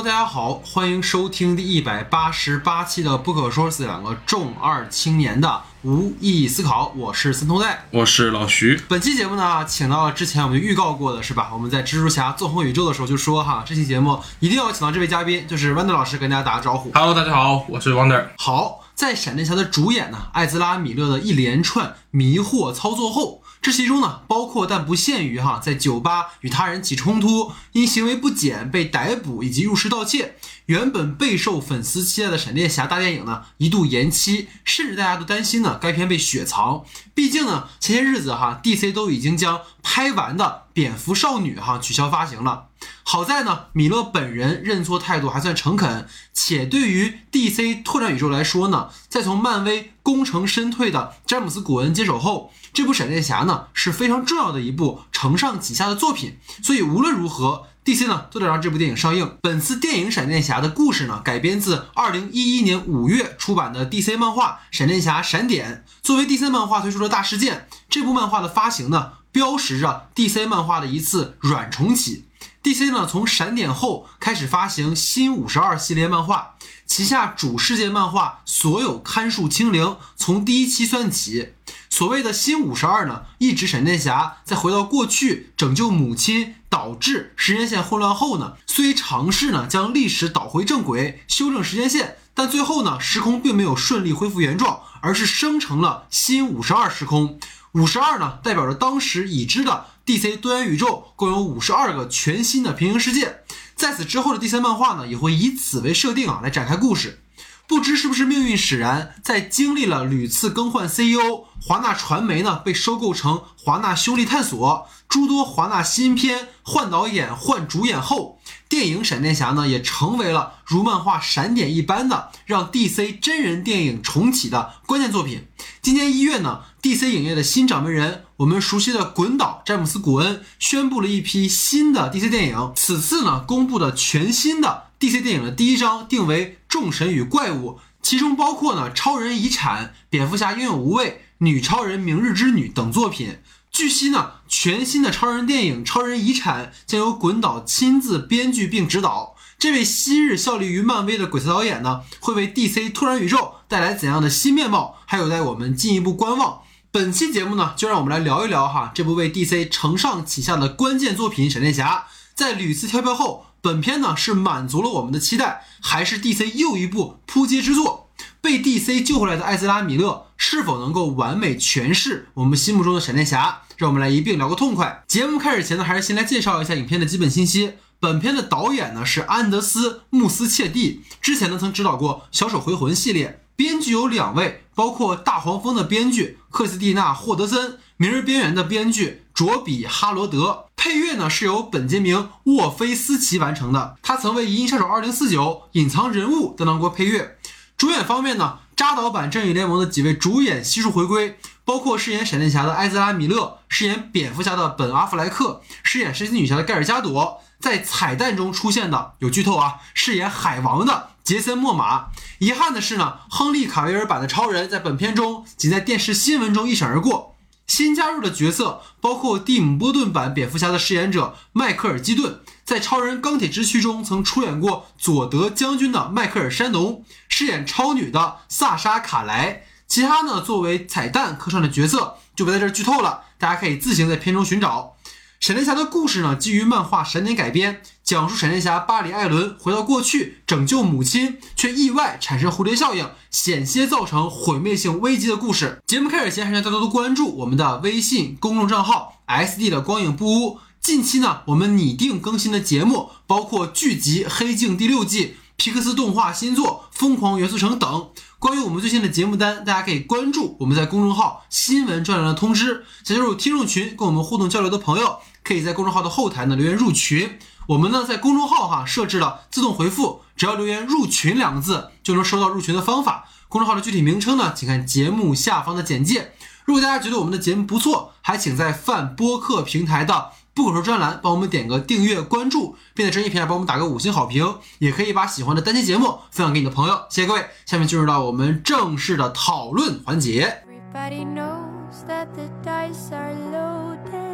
Hello，大家好，欢迎收听第一百八十八期的《不可说是两个重二青年的无意义思考》，我是森头带。我是老徐。本期节目呢，请到了之前我们就预告过的是吧？我们在蜘蛛侠纵横宇宙的时候就说哈，这期节目一定要请到这位嘉宾，就是 Wonder 老师，跟大家打个招呼。Hello，大家好，我是 Wonder。好，在闪电侠的主演呢，艾兹拉·米勒的一连串迷惑操作后，这其中呢，包括但不限于哈，在酒吧与他人起冲突，因行为不检被逮捕，以及入室盗窃。原本备受粉丝期待的闪电侠大电影呢，一度延期，甚至大家都担心呢，该片被雪藏。毕竟呢，前些日子哈，DC 都已经将拍完的蝙蝠少女哈取消发行了。好在呢，米勒本人认错态度还算诚恳，且对于 DC 拓展宇宙来说呢，在从漫威功成身退的詹姆斯·古恩接手后，这部闪电侠呢是非常重要的一部承上启下的作品。所以无论如何，DC 呢都得让这部电影上映。本次电影《闪电侠》的故事呢，改编自2011年5月出版的 DC 漫画《闪电侠：闪点》。作为 DC 漫画推出的大事件，这部漫画的发行呢，标识着 DC 漫画的一次软重启。DC 呢，从闪点后开始发行新五十二系列漫画，旗下主世界漫画所有刊数清零，从第一期算起。所谓的新五十二呢，一指闪电侠在回到过去拯救母亲，导致时间线混乱后呢，虽尝试呢将历史倒回正轨，修正时间线，但最后呢，时空并没有顺利恢复原状，而是生成了新五十二时空。五十二呢，代表着当时已知的 DC 多元宇宙共有五十二个全新的平行世界。在此之后的 DC 漫画呢，也会以此为设定啊，来展开故事。不知是不是命运使然，在经历了屡次更换 CEO，华纳传媒呢被收购成华纳兄弟探索，诸多华纳新片换导演、换主演后，电影《闪电侠》呢也成为了如漫画《闪点》一般的让 DC 真人电影重启的关键作品。今年一月呢，DC 影业的新掌门人，我们熟悉的滚导詹姆斯·古恩宣布了一批新的 DC 电影。此次呢，公布的全新的 DC 电影的第一章定为《众神与怪物》，其中包括呢《超人遗产》、《蝙蝠侠：英勇无畏》、《女超人：明日之女》等作品。据悉呢，全新的超人电影《超人遗产》将由滚导亲自编剧并执导。这位昔日效力于漫威的鬼才导演呢，会为 DC 突然宇宙带来怎样的新面貌？还有待我们进一步观望。本期节目呢，就让我们来聊一聊哈这部为 DC 承上启下的关键作品《闪电侠》。在屡次跳票后，本片呢是满足了我们的期待，还是 DC 又一部扑街之作？被 DC 救回来的艾斯拉·米勒是否能够完美诠释我们心目中的闪电侠？让我们来一并聊个痛快。节目开始前呢，还是先来介绍一下影片的基本信息。本片的导演呢是安德斯·穆斯切蒂，之前呢曾指导过《小丑回魂》系列。编剧有两位，包括《大黄蜂》的编剧克斯蒂娜·霍德森，《明日边缘》的编剧卓比·哈罗德。配乐呢是由本杰明·沃菲斯奇完成的，他曾为《银翼杀手2049》《隐藏人物》担当过配乐。主演方面呢，扎导版《正义联盟》的几位主演悉数回归，包括饰演闪电侠的艾兹拉·米勒，饰演蝙蝠侠的本·阿弗莱克，饰演神奇女侠的盖尔加朵。在彩蛋中出现的有剧透啊，饰演海王的杰森·莫玛。遗憾的是呢，亨利·卡维尔版的超人在本片中仅在电视新闻中一闪而过。新加入的角色包括蒂姆·波顿版蝙蝠侠的饰演者迈克尔·基顿，在《超人钢铁之躯》中曾出演过佐德将军的迈克尔·山农，饰演超女的萨莎·卡莱。其他呢，作为彩蛋客串的角色就不在这儿剧透了，大家可以自行在片中寻找。闪电侠的故事呢，基于漫画《闪点》改编，讲述闪电侠巴里·艾伦回到过去拯救母亲，却意外产生蝴蝶效应，险些造成毁灭性危机的故事。节目开始前，还是要多多关注我们的微信公众账号 “SD 的光影不污”。近期呢，我们拟定更新的节目包括剧集《黑镜》第六季、皮克斯动画新作《疯狂元素城》等。关于我们最新的节目单，大家可以关注我们在公众号新闻专栏的通知。想加入听众群跟我们互动交流的朋友，可以在公众号的后台呢留言入群。我们呢在公众号哈设置了自动回复，只要留言“入群”两个字就能收到入群的方法。公众号的具体名称呢，请看节目下方的简介。如果大家觉得我们的节目不错，还请在泛播客平台的不可说专栏帮我们点个订阅关注，并在专业平台帮我们打个五星好评。也可以把喜欢的单期节目分享给你的朋友。谢谢各位，下面进入到我们正式的讨论环节。Everybody knows that the dice are loaded.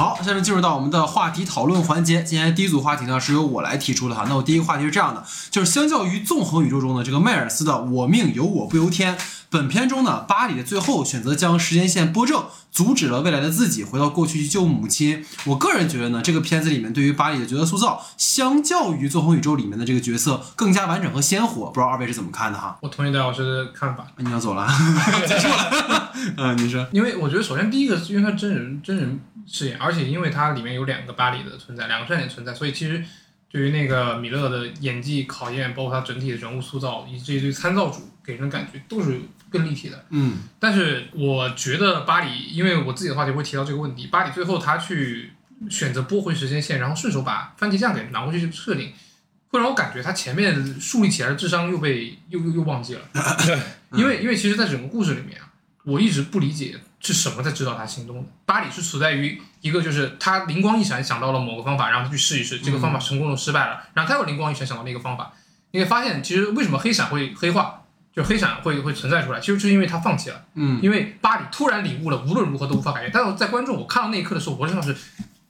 好，下面进入到我们的话题讨论环节。今天第一组话题呢是由我来提出的哈。那我第一个话题是这样的，就是相较于纵横宇宙中的这个迈尔斯的“我命由我不由天”，本片中呢，巴里的最后选择将时间线拨正，阻止了未来的自己回到过去去救母亲。我个人觉得呢，这个片子里面对于巴里的角色塑造，相较于纵横宇宙里面的这个角色更加完整和鲜活。不知道二位是怎么看的哈？我同意戴老师的看法。你要走了，结束了。嗯，你说，因为我觉得首先第一个是因为它真人真人饰演，而且因为它里面有两个巴里的存在，两个帅点存在，所以其实对于那个米勒的演技考验，包括他整体的人物塑造，以及这一堆参照组给人的感觉都是更立体的。嗯但是我觉得巴里，因为我自己的话题会提到这个问题，巴里最后他去选择拨回时间线，然后顺手把番茄酱给拿过去这个设定，会让我感觉他前面树立起来的智商又被又又又忘记了。因为因为其实，在整个故事里面啊，我一直不理解是什么在指导他行动的。巴里是处在于一个就是他灵光一闪想到了某个方法，然后他去试一试，这个方法成功了失败了，然后他又灵光一闪想到那个方法，你会发现其实为什么黑闪会黑化，就黑闪会会存在出来，其实就是因为他放弃了。嗯因为巴里突然领悟了，无论如何都无法改变。但是在观众我看到那一刻的时候，我真的是，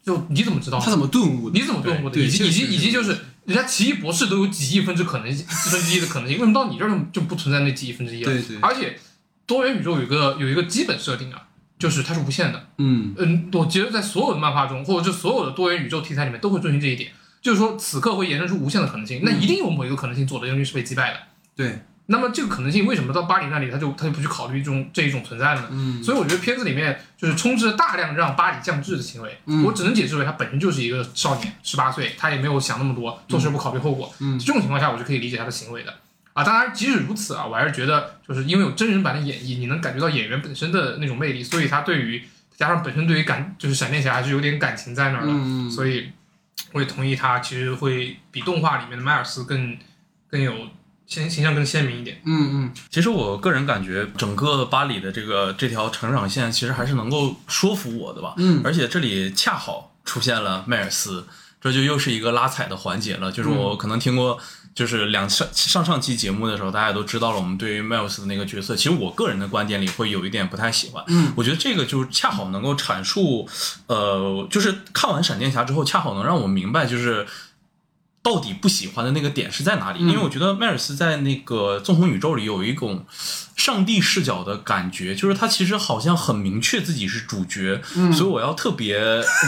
就你怎么知道的？他怎么顿悟的？你怎么顿悟的？对以及以及以及就是，人家奇异博士都有几亿分之可能分之一的可能性，为什么到你这儿就不存在那几亿分之一了？对对而且多元宇宙有一个有一个基本设定啊，就是它是无限的。嗯嗯，我觉得在所有的漫画中，或者就所有的多元宇宙题材里面，都会遵循这一点，就是说此刻会延伸出无限的可能性，那一定有某一个可能性佐德将军是被击败的。对，那么这个可能性为什么到巴黎那里他就他就不去考虑这种这一种存在了呢？嗯所以我觉得片子里面就是充斥着大量让巴黎降智的行为，嗯我只能解释为他本身就是一个少年，十八岁，他也没有想那么多，做事不考虑后果。嗯这种情况下，我是可以理解他的行为的。啊，当然，即使如此啊，我还是觉得，就是因为有真人版的演绎，你能感觉到演员本身的那种魅力，所以他对于加上本身对于感就是闪电侠还是有点感情在那儿的，嗯所以我也同意他其实会比动画里面的迈尔斯更更有形形象更鲜明一点。嗯嗯其实我个人感觉，整个巴黎的这个这条成长线，其实还是能够说服我的吧。嗯而且这里恰好出现了迈尔斯，这就又是一个拉踩的环节了。就是我可能听过，就是两上上上期节目的时候，大家都知道了我们对于迈尔斯的那个角色。其实我个人的观点里会有一点不太喜欢。嗯，我觉得这个就是恰好能够阐述，呃，就是看完闪电侠之后，恰好能让我明白，就是。到底不喜欢的那个点是在哪里？因为我觉得迈尔斯在那个纵横宇宙里有一种上帝视角的感觉，就是他其实好像很明确自己是主角，所以我要特别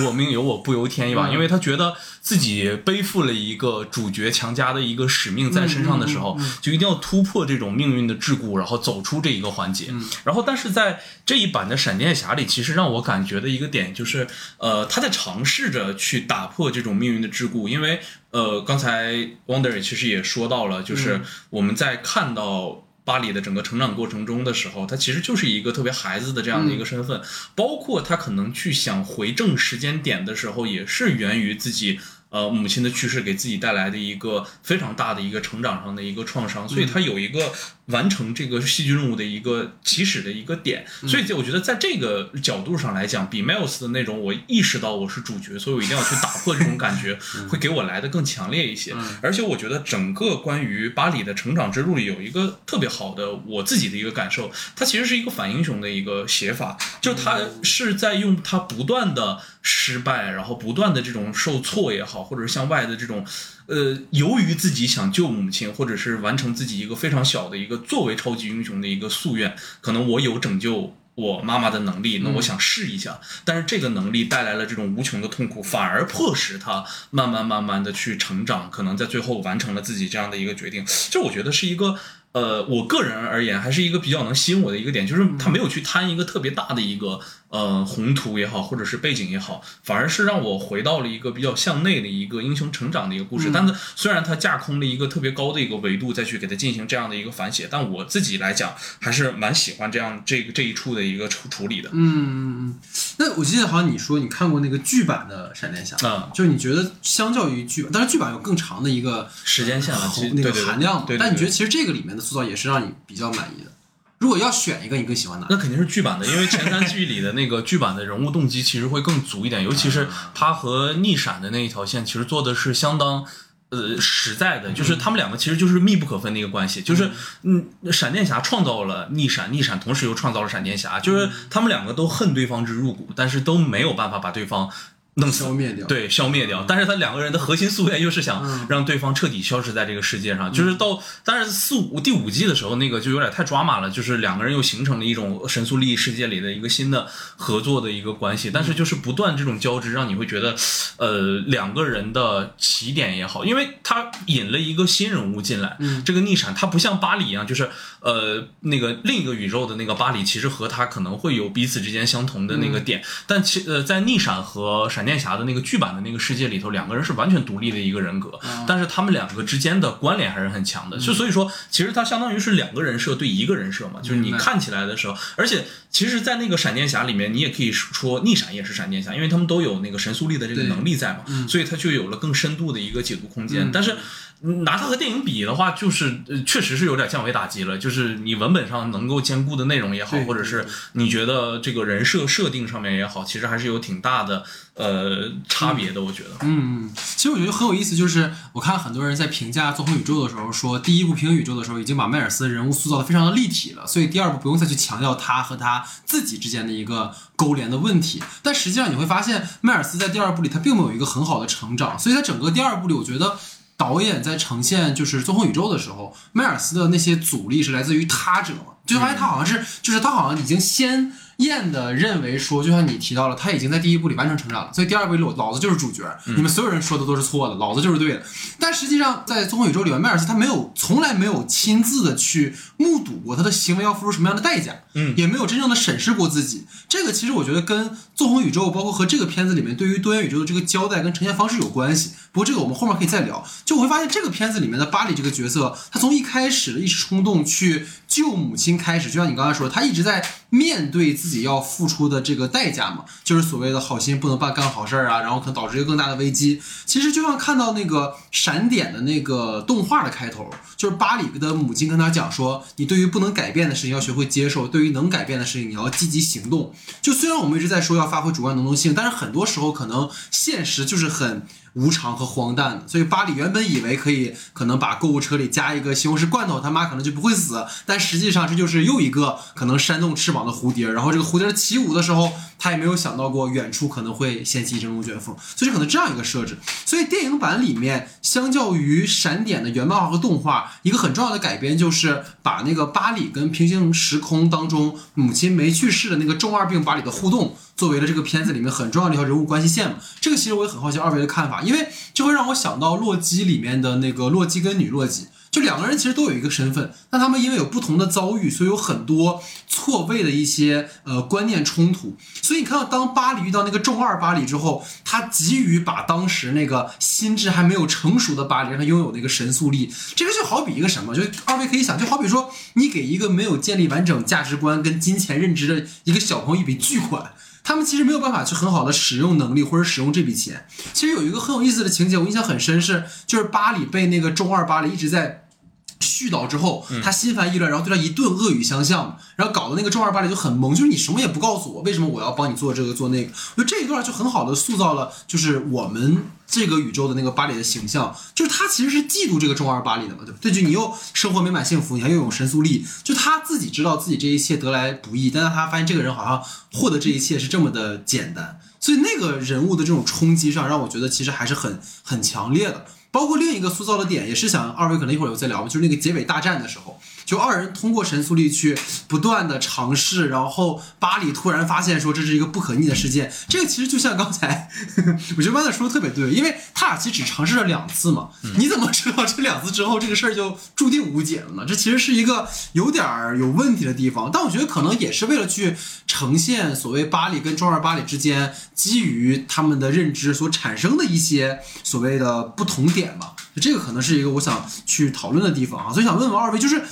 我命由我不由天一把，因为他觉得自己背负了一个主角强加的一个使命在身上的时候，就一定要突破这种命运的桎梏，然后走出这一个环节。然后，但是在这一版的闪电侠里，其实让我感觉的一个点就是，呃，他在尝试着去打破这种命运的桎梏，因为呃，刚才 Wonder 其实也说到了，就是我们在看到。巴里的整个成长过程中的时候，他其实就是一个特别孩子的这样的一个身份，包括他可能去想回正时间点的时候，也是源于自己呃母亲的去世给自己带来的一个非常大的一个成长上的一个创伤，所以他有一个完成这个戏剧任务的一个起始的一个点，所以我觉得在这个角度上来讲，比 Miles 的那种我意识到我是主角，所以我一定要去打破这种感觉，会给我来的更强烈一些。而且我觉得整个关于巴里的成长之路里有一个特别好的我自己的一个感受，它其实是一个反英雄的一个写法，就他是在用他不断的失败，然后不断的这种受挫也好，或者是向外的这种。呃，由于自己想救母亲，或者是完成自己一个非常小的一个作为超级英雄的一个夙愿，可能我有拯救我妈妈的能力，那我想试一下。但是这个能力带来了这种无穷的痛苦，反而迫使他慢慢慢慢的去成长，可能在最后完成了自己这样的一个决定。这我觉得是一个。呃，我个人而言，还是一个比较能吸引我的一个点，就是他没有去贪一个特别大的一个呃宏图也好，或者是背景也好，反而是让我回到了一个比较向内的一个英雄成长的一个故事。但是虽然它架空了一个特别高的一个维度再去给它进行这样的一个反写，但我自己来讲还是蛮喜欢这样这个这一处的一个处处理的。嗯嗯嗯。那我记得好像你说你看过那个剧版的闪电侠，啊就是你觉得相较于剧版，当然剧版有更长的一个时间线了，其实那个含量嘛，对对对但你觉得其实这个里面的塑造也是让你比较满意的。如果要选一个，你更喜欢哪？那肯定是剧版的，因为前三季里的那个剧版的人物动机其实会更足一点，尤其是他和逆闪的那一条线，其实做的是相当。呃，实在的，就是他们两个其实就是密不可分的一个关系，就是嗯，闪电侠创造了逆闪，逆闪同时又创造了闪电侠，就是他们两个都恨对方之入骨，但是都没有办法把对方弄死消灭掉。对，消灭掉。但是他两个人的核心夙愿又是想嗯让对方彻底消失在这个世界上。就是到，但是四五第五季的时候，那个就有点太抓马了，就是两个人又形成了一种神速利益世界里的一个新的合作的一个关系。但是就是不断这种交织，让你会觉得，呃，两个人的起点也好，因为他引了一个新人物进来，嗯这个逆闪他不像巴里一样，就是呃那个另一个宇宙的那个巴里，其实和他可能会有彼此之间相同的那个点，但其呃在逆闪和闪电侠的那个剧版的那个世界里头，两个人是完全独立的一个人格，啊但是他们两个之间的关联还是很强的，就所以说其实它相当于是两个人设对一个人设嘛，就是你看起来的时候，而且其实，在那个闪电侠里面，你也可以说逆闪也是闪电侠，因为他们都有那个神速力的这个能力在嘛，所以他就有了更深度的一个解读空间，但是。嗯拿它和电影比的话，就是呃，确实是有点降维打击了。就是你文本上能够兼顾的内容也好，或者是你觉得这个人设设定上面也好，其实还是有挺大的呃差别的。我觉得，嗯嗯，其实我觉得很有意思，就是我看很多人在评价《纵横宇宙》的时候说，第一部平行宇宙的时候已经把迈尔斯的人物塑造的非常的立体了，所以第二部不用再去强调他和他自己之间的一个勾连的问题。但实际上你会发现，迈尔斯在第二部里他并没有一个很好的成长，所以在整个第二部里，我觉得。导演在呈现就是纵横宇宙的时候，迈尔斯的那些阻力是来自于他者嘛，就发现他好像是，就是他好像已经先验的认为说，就像你提到了，他已经在第一部里完成成长了，所以第二部里老子就是主角，你们所有人说的都是错的，老子就是对的。但实际上在纵横宇宙里面，迈尔斯他没有从来没有亲自的去目睹过他的行为要付出什么样的代价，嗯也没有真正的审视过自己。这个其实我觉得跟纵横宇宙，包括和这个片子里面对于多元宇宙的这个交代跟呈现方式有关系。不过这个我们后面可以再聊。就我会发现这个片子里面的巴里这个角色，他从一开始的一时冲动去救母亲开始，就像你刚才说，他一直在面对自己要付出的这个代价嘛，就是所谓的好心不能办干好事儿啊，然后可能导致一个更大的危机。其实就像看到那个闪点的那个动画的开头，就是巴里的母亲跟他讲说，你对于不能改变的事情要学会接受，对于能改变的事情你要积极行动。就虽然我们一直在说要发挥主观能动性，但是很多时候可能现实就是很无常和荒诞的。所以巴里原本以为可以可能把购物车里加一个西红柿罐头，他妈可能就不会死，但实际上这就是又一个可能扇动翅膀的蝴蝶。然后这个蝴蝶起舞的时候，他也没有想到过远处可能会掀起一阵龙卷风，所以可能这样一个设置。所以电影版里面，相较于闪点的原漫画和动画，一个很重要的改编就是把那个巴里跟平行时空当中母亲没去世的那个中二病巴里的互动，作为了这个片子里面很重要的一条人物关系线嘛。这个其实我也很好奇二位的看法，因为这会让我想到洛基里面的那个洛基跟女洛基。就两个人其实都有一个身份，但他们因为有不同的遭遇，所以有很多错位的一些呃观念冲突。所以你看到，当巴黎遇到那个中二巴黎之后，他急于把当时那个心智还没有成熟的巴黎让他拥有那个神速力。这个就好比一个什么？就二位可以想，就好比说你给一个没有建立完整价值观跟金钱认知的一个小朋友一笔巨款。他们其实没有办法去很好的使用能力或者使用这笔钱。其实有一个很有意思的情节，我印象很深是，就是巴里被那个中二巴里一直在絮叨之后，他心烦意乱，然后对他一顿恶语相向，然后搞得那个正儿八经就很懵，就是你什么也不告诉我，为什么我要帮你做这个做那个？我觉得这一段就很好的塑造了，就是我们这个宇宙的那个巴里的形象，就是他其实是嫉妒这个正儿八经的嘛，对不对？就你又生活美满幸福，你还拥有神速力，就他自己知道自己这一切得来不易，但是他发现这个人好像获得这一切是这么的简单，所以那个人物的这种冲击上，让我觉得其实还是很很强烈的。包括另一个塑造的点，也是想二位可能一会儿有再聊吧，就是那个结尾大战的时候，就二人通过神速力去不断的尝试，然后巴里突然发现说这是一个不可逆的事件。这个其实就像刚才，我觉得弯子说的特别对，因为他俩其实只尝试了两次嘛，你怎么知道这两次之后这个事儿就注定无解了呢？这其实是一个有点儿有问题的地方，但我觉得可能也是为了去呈现所谓巴里跟中二巴里之间基于他们的认知所产生的一些所谓的不同点嘛，这个可能是一个我想去讨论的地方啊，所以想问问二位，就是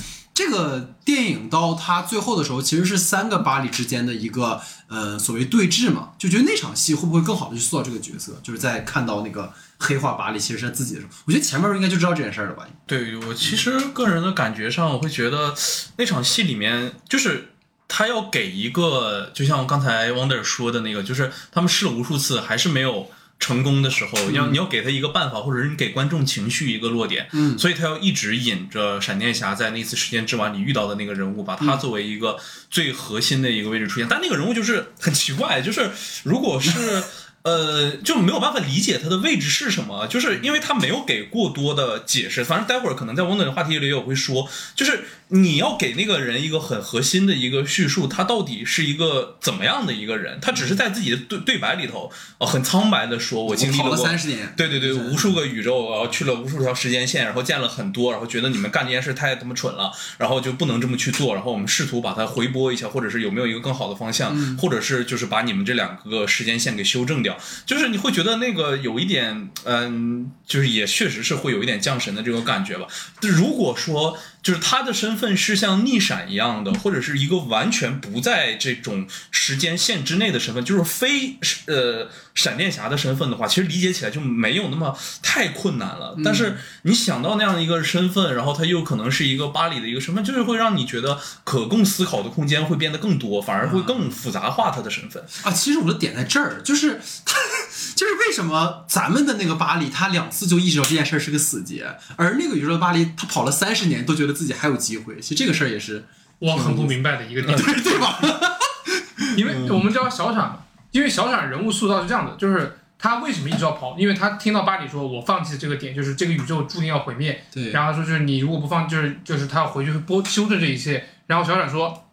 这个电影到它最后的时候，其实是三个巴里之间的一个呃所谓对峙嘛，就觉得那场戏会不会更好的去塑造这个角色，就是在看到那个黑化巴里其实是他自己的时候，我觉得前面应该就知道这件事了吧？对我其实个人的感觉上，我会觉得那场戏里面就是。他要给一个，就像刚才 Wonder 说的那个，就是他们试了无数次，还是没有成功的时候，要你要给他一个办法，或者是你给观众情绪一个落点，嗯所以他要一直引着闪电侠在那次时间之王里遇到的那个人物，把他作为一个最核心的一个位置出现。但那个人物就是很奇怪，就是如果是 呃，就没有办法理解他的位置是什么，就是因为他没有给过多的解释。反正待会儿可能在温暖的话题里也会说，就是你要给那个人一个很核心的一个叙述，他到底是一个怎么样的一个人？他只是在自己的对对白里头，呃，很苍白的说，我经历了过三十年，对对对，无数个宇宙，然后去了无数条时间线，然后见了很多，然后觉得你们干这件事太他妈蠢了，然后就不能这么去做，然后我们试图把它回拨一下，或者是有没有一个更好的方向，或者是就是把你们这两个时间线给修正掉，就是你会觉得那个有一点，嗯，就是也确实是会有一点降神的这种感觉吧。如果说就是他的身份是像逆闪一样的，或者是一个完全不在这种时间线之内的身份，就是非呃闪电侠的身份的话，其实理解起来就没有那么太困难了。但是你想到那样的一个身份，然后他又可能是一个巴黎的一个身份，就是会让你觉得可供思考的空间会变得更多，反而会更复杂化他的身份。啊，其实我的点在这儿，就是他，就是为什么咱们的那个巴黎，他两次就意识到这件事儿是个死结，而那个宇宙的巴黎，他跑了三十年都觉得自己还有机会。其实这个事儿也是，我很不明白的一个点，对对吧？因为我们知道小闪嘛，因为小闪人物塑造是这样的，就是他为什么一直要跑？因为他听到巴黎说，我放弃这个点，就是这个宇宙注定要毁灭。对，然后他说，就是你如果不放，就是就是他要回去拨修正这一切。然后小闪说，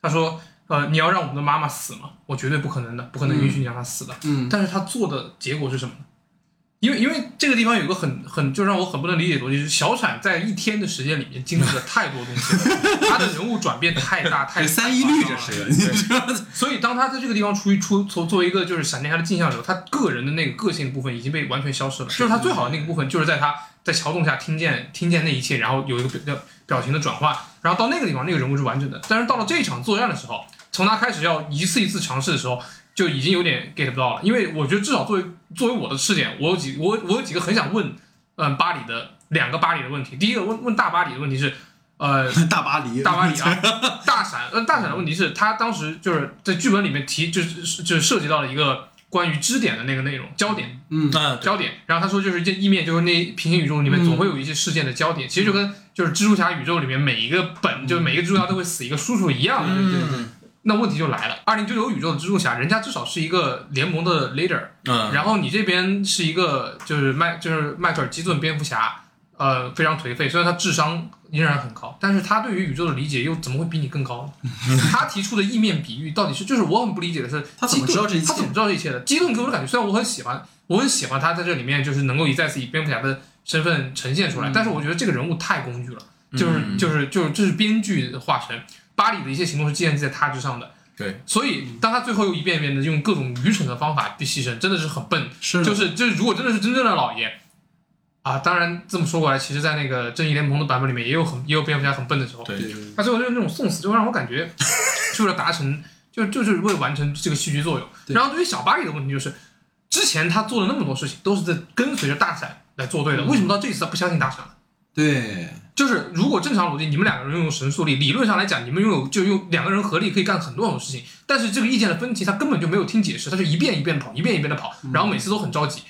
他说，呃，你要让我们的妈妈死吗？我绝对不可能的，不可能允许你让她死的。嗯，但是他做的结果是什么呢？因为因为这个地方有个很很就让我很不能理解的东西，就是小闪在一天的时间里面经历了太多东西了，他的人物转变太大太 三一律这是？所以当他在这个地方出一出从作为一个就是闪电侠的镜像的时候，他个人的那个个性部分已经被完全消失了。就是他最好的那个部分，就是在他在桥洞下听见听见那一切，然后有一个表表情的转换，然后到那个地方那个人物是完整的。但是到了这一场作战的时候，从他开始要一次一次尝试的时候，就已经有点 get 不到了。因为我觉得至少作为作为我的试点，我有几我我有几个很想问，嗯，巴黎的两个巴黎的问题。第一个问问大巴黎的问题是，呃，大巴黎，大巴黎啊，大闪，呃，大闪的问题是，他当时就是在剧本里面提，就是就是涉及到了一个关于支点的那个内容焦点，嗯，啊，焦点。然后他说，就是这意面就是那平行宇宙里面总会有一些事件的焦点，其实就跟就是蜘蛛侠宇宙里面每一个本，就是每一个蜘蛛侠都会死一个叔叔一样的。嗯那问题就来了，二零九九宇宙的蜘蛛侠，人家至少是一个联盟的 leader，嗯，然后你这边是一个就是迈就是迈克尔基顿蝙蝠侠，呃，非常颓废，虽然他智商依然很高，但是他对于宇宙的理解又怎么会比你更高呢？他提出的意面比喻到底是就是我很不理解的是，他怎么知道这一切他怎么知道这一切的？基顿给我的感觉，虽然我很喜欢，我很喜欢他在这里面就是能够以再次以蝙蝠侠的身份呈现出来，但是我觉得这个人物太工具了，就是嗯就是就是这是编剧的化身，巴黎的一些行动是建立在他之上的。对，所以当他最后又一遍一遍的用各种愚蠢的方法去牺牲，真的是很笨。是就是就是，如果真的是真正的老爷啊，当然这么说过来，其实，在那个正义联盟的版本里面，也有很也有蝙蝠侠很笨的时候。对对对他最后就是那种送死，就会让我感觉，是为了达成，就就是为了完成这个戏剧作用。然后对于小巴黎的问题就是，之前他做了那么多事情，都是在跟随着大闪来做对的，为什么到这次他不相信大闪了？对，就是如果正常逻辑，你们两个人拥有神速力，理论上来讲，你们拥有就用两个人合力可以干很多很多事情。但是这个意见的分歧，他根本就没有听解释，他就一遍一遍的跑，一遍一遍的跑，然后每次都很着急。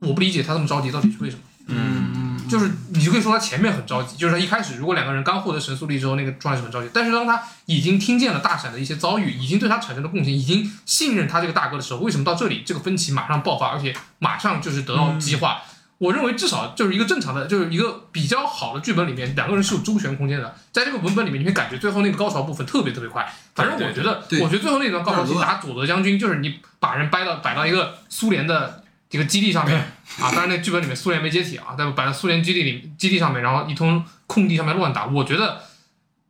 我不理解他这么着急到底是为什么。嗯，就是你就可以说他前面很着急，就是他一开始如果两个人刚获得神速力之后，那个状态是很着急。但是当他已经听见了大闪的一些遭遇，已经对他产生了共情，已经信任他这个大哥的时候，为什么到这里这个分歧马上爆发，而且马上就是得到激化？我认为至少就是一个正常的，就是一个比较好的剧本里面，两个人是有周旋空间的。在这个文本里面，你会感觉最后那个高潮部分特别特别快。反正我觉得，我觉得最后那段高潮戏打佐德将军，就是你把人掰到摆到一个苏联的这个基地上面 啊，当然那剧本里面苏联没解体啊，但摆到苏联基地里基地上面，然后一通空地上面乱打，我觉得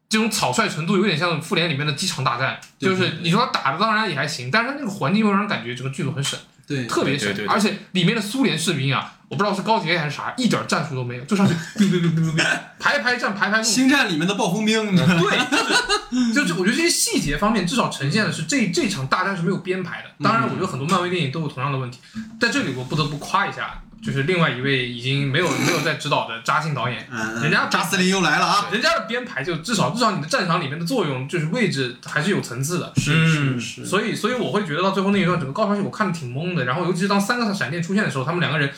这种草率程度有点像复联里面的机场大战，就是你说他打的当然也还行，但是他那个环境又让人感觉整个剧组很省，对，特别神对对，对而且里面的苏联士兵啊，我不知道是高铁还是啥，一点战术都没有，就上去 biu biu biu biu biu 排排站排排路。星战里面的暴风兵？对，就是就是我觉得这些细节方面至少呈现的是这这场大战是没有编排的。当然，我觉得很多漫威电影都有同样的问题，在这里我不得不夸一下，就是另外一位已经没有没有在指导的扎信导演，嗯，人家扎斯林又来了啊！人家的编排就至少至少你的战场里面的作用就是位置还是有层次的。是是嗯是，所以，所以我会觉得到最后那一段整个高潮戏我看的挺懵的，然后尤其是当三个闪电出现的时候，他们两个人，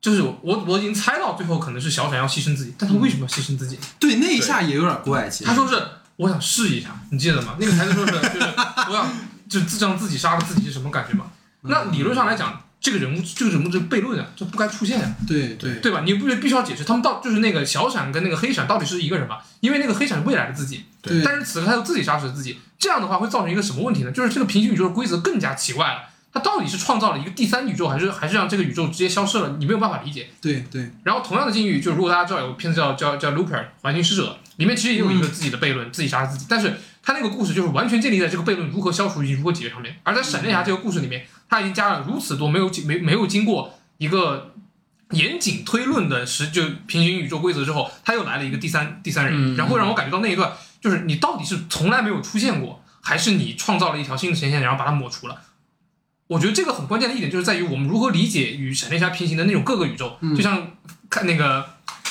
就是我我已经猜到最后可能是小闪要牺牲自己，但他为什么要牺牲自己？对那一下也有点怪气。他说是我想试一下，你记得吗？那个台词说是就是我想就自让自己杀了自己是什么感觉吗？那理论上来讲，这个人物这个人物这个悖论啊，就不该出现啊，对对对吧？你不必须要解释他们到就是那个小闪跟那个黑闪到底是一个人嘛？因为那个黑闪是未来的自己，对，但是此刻他又自己杀死了自己，这样的话会造成一个什么问题呢？就是这个平行宇宙的规则更加奇怪了。他到底是创造了一个第三宇宙，还是还是让这个宇宙直接消失了？你没有办法理解。对对，然后同样的境遇，就如果大家知道有个片子叫叫叫《Looper》环形使者，里面其实也有一个自己的悖论，自己杀自己，但是他那个故事就是完全建立在这个悖论如何消除以及如何解决上面。而在闪电侠这个故事里面，他已经加了如此多没有没没有经过一个严谨推论的实就平行宇宙规则之后，他又来了一个第三第三人，嗯然后让我感觉到那一段就是你到底是从来没有出现过，还是你创造了一条新的前线，然后把它抹除了。我觉得这个很关键的一点就是在于我们如何理解与闪电侠平行的那种各个宇宙，就像看那个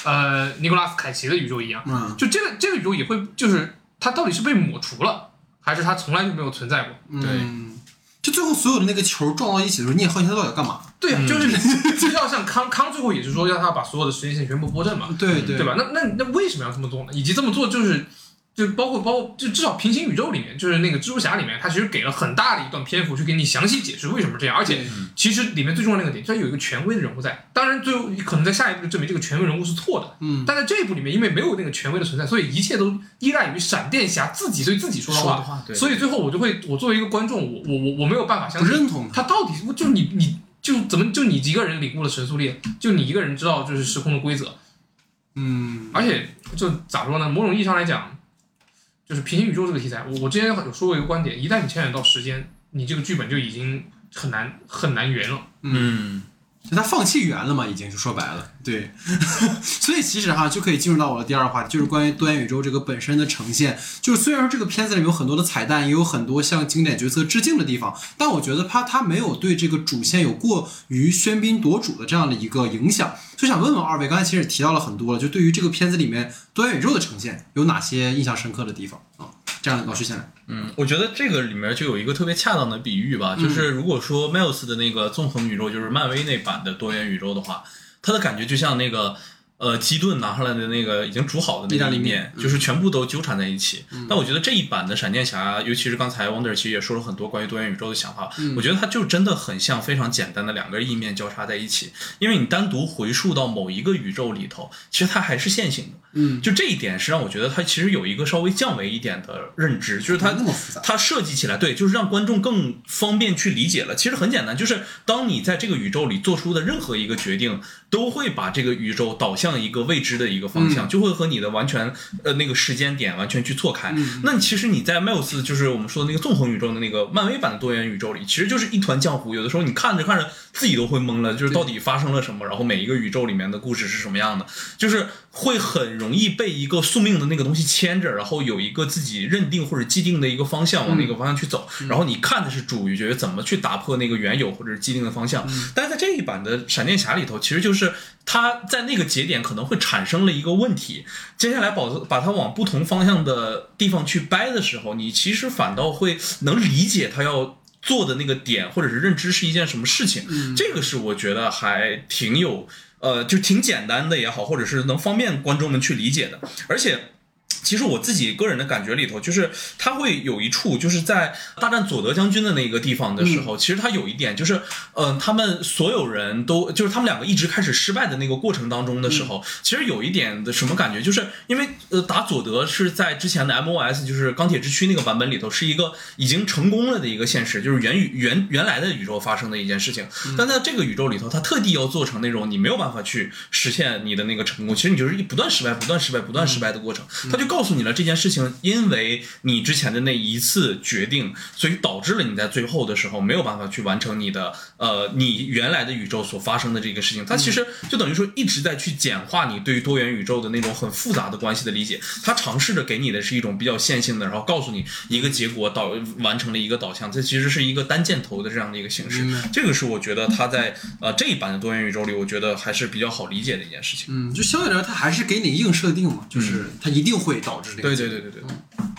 呃尼古拉斯凯奇的宇宙一样，嗯就这个这个宇宙也会就是它到底是被抹除了，还是它从来就没有存在过？嗯，就最后所有的那个球撞到一起的时候，你也好奇他到底要干嘛？对啊，就是 就要像康康最后也是说要他把所有的时间线全部拨正嘛，对对对吧？那那那为什么要这么做呢？以及这么做就是。就包括包括就至少平行宇宙里面，就是那个蜘蛛侠里面，他其实给了很大的一段篇幅去给你详细解释为什么这样，而且其实里面最重要的那个点，它有一个权威的人物在。当然，最后可能在下一步就证明这个权威人物是错的。嗯，但在这一步里面，因为没有那个权威的存在，所以一切都依赖于闪电侠自己对自己说的话。的话对所以最后我就会，我作为一个观众，我我我我没有办法相信认同他到底就你你就怎么就你一个人领悟了神速力，就你一个人知道就是时空的规则，嗯而且就咋说呢？某种意义上来讲，就是平行宇宙这个题材，我我之前有说过一个观点，一旦你牵扯到时间，你这个剧本就已经很难很难圆了。嗯，就他放弃圆了嘛，已经就说白了，对，所以其实哈就可以进入到我的第二个话题，就是关于多元宇宙这个本身的呈现。就是虽然说这个片子里面有很多的彩蛋，也有很多向经典角色致敬的地方，但我觉得它它没有对这个主线有过于喧宾夺主的这样的一个影响。就想问问二位，刚才其实也提到了很多了，就对于这个片子里面多元宇宙的呈现有哪些印象深刻的地方啊？这样，老师先来。嗯，我觉得这个里面就有一个特别恰当的比喻吧，就是如果说 Miles 的那个纵横宇宙，就是漫威那版的多元宇宙的话，它的感觉就像那个呃基顿拿上来的那个已经煮好的那意大利个面就是全部都纠缠在一起。但我觉得这一版的闪电侠，尤其是刚才 Wonder 其实也说了很多关于多元宇宙的想法，我觉得它就真的很像非常简单的两个意面交叉在一起，因为你单独回溯到某一个宇宙里头，其实它还是线性的。嗯，就这一点是让我觉得它其实有一个稍微降维一点的认知，就是它那么复杂它设计起来对，就是让观众更方便去理解了。其实很简单，就是当你在这个宇宙里做出的任何一个决定，都会把这个宇宙导向一个未知的一个方向，就会和你的完全呃那个时间点完全去错开。那其实你在 Miles 就是我们说的那个纵横宇宙的那个漫威版的多元宇宙里，其实就是一团浆糊。有的时候你看着看着自己都会懵了，就是到底发生了什么，然后每一个宇宙里面的故事是什么样的，就是会很容易被一个宿命的那个东西牵着，然后有一个自己认定或者既定的一个方向往那个方向去走，然后你看的是主角怎么去打破那个原有或者是既定的方向。但是在这一版的闪电侠里头，其实就是他在那个节点可能会产生了一个问题，接下来把把它往不同方向的地方去掰的时候，你其实反倒会能理解他要。做的那个点或者是认知是一件什么事情，这个是我觉得还挺有呃，就挺简单的也好，或者是能方便观众们去理解的，而且。其实我自己个人的感觉里头，就是他会有一处，就是在大战佐德将军的那个地方的时候，其实他有一点，就是，呃，他们所有人都，就是他们两个一直开始失败的那个过程当中的时候，其实有一点的什么感觉，就是因为呃，打佐德是在之前的 MOS，就是钢铁之躯那个版本里头，是一个已经成功了的一个现实，就是原宇原原来的宇宙发生的一件事情，但在这个宇宙里头，他特地要做成那种你没有办法去实现你的那个成功，其实你就是一不断失败、不断失败、不断失败的过程，他就告诉你了这件事情，因为你之前的那一次决定，所以导致了你在最后的时候没有办法去完成你的呃你原来的宇宙所发生的这个事情。它其实就等于说一直在去简化你对于多元宇宙的那种很复杂的关系的理解。它尝试着给你的是一种比较线性的，然后告诉你一个结果导完成了一个导向，这其实是一个单箭头的这样的一个形式。这个是我觉得它在呃这一版的多元宇宙里，我觉得还是比较好理解的一件事情。嗯，就相对来说，它还是给你硬设定嘛，就是它一定会导致这个。对对对对对。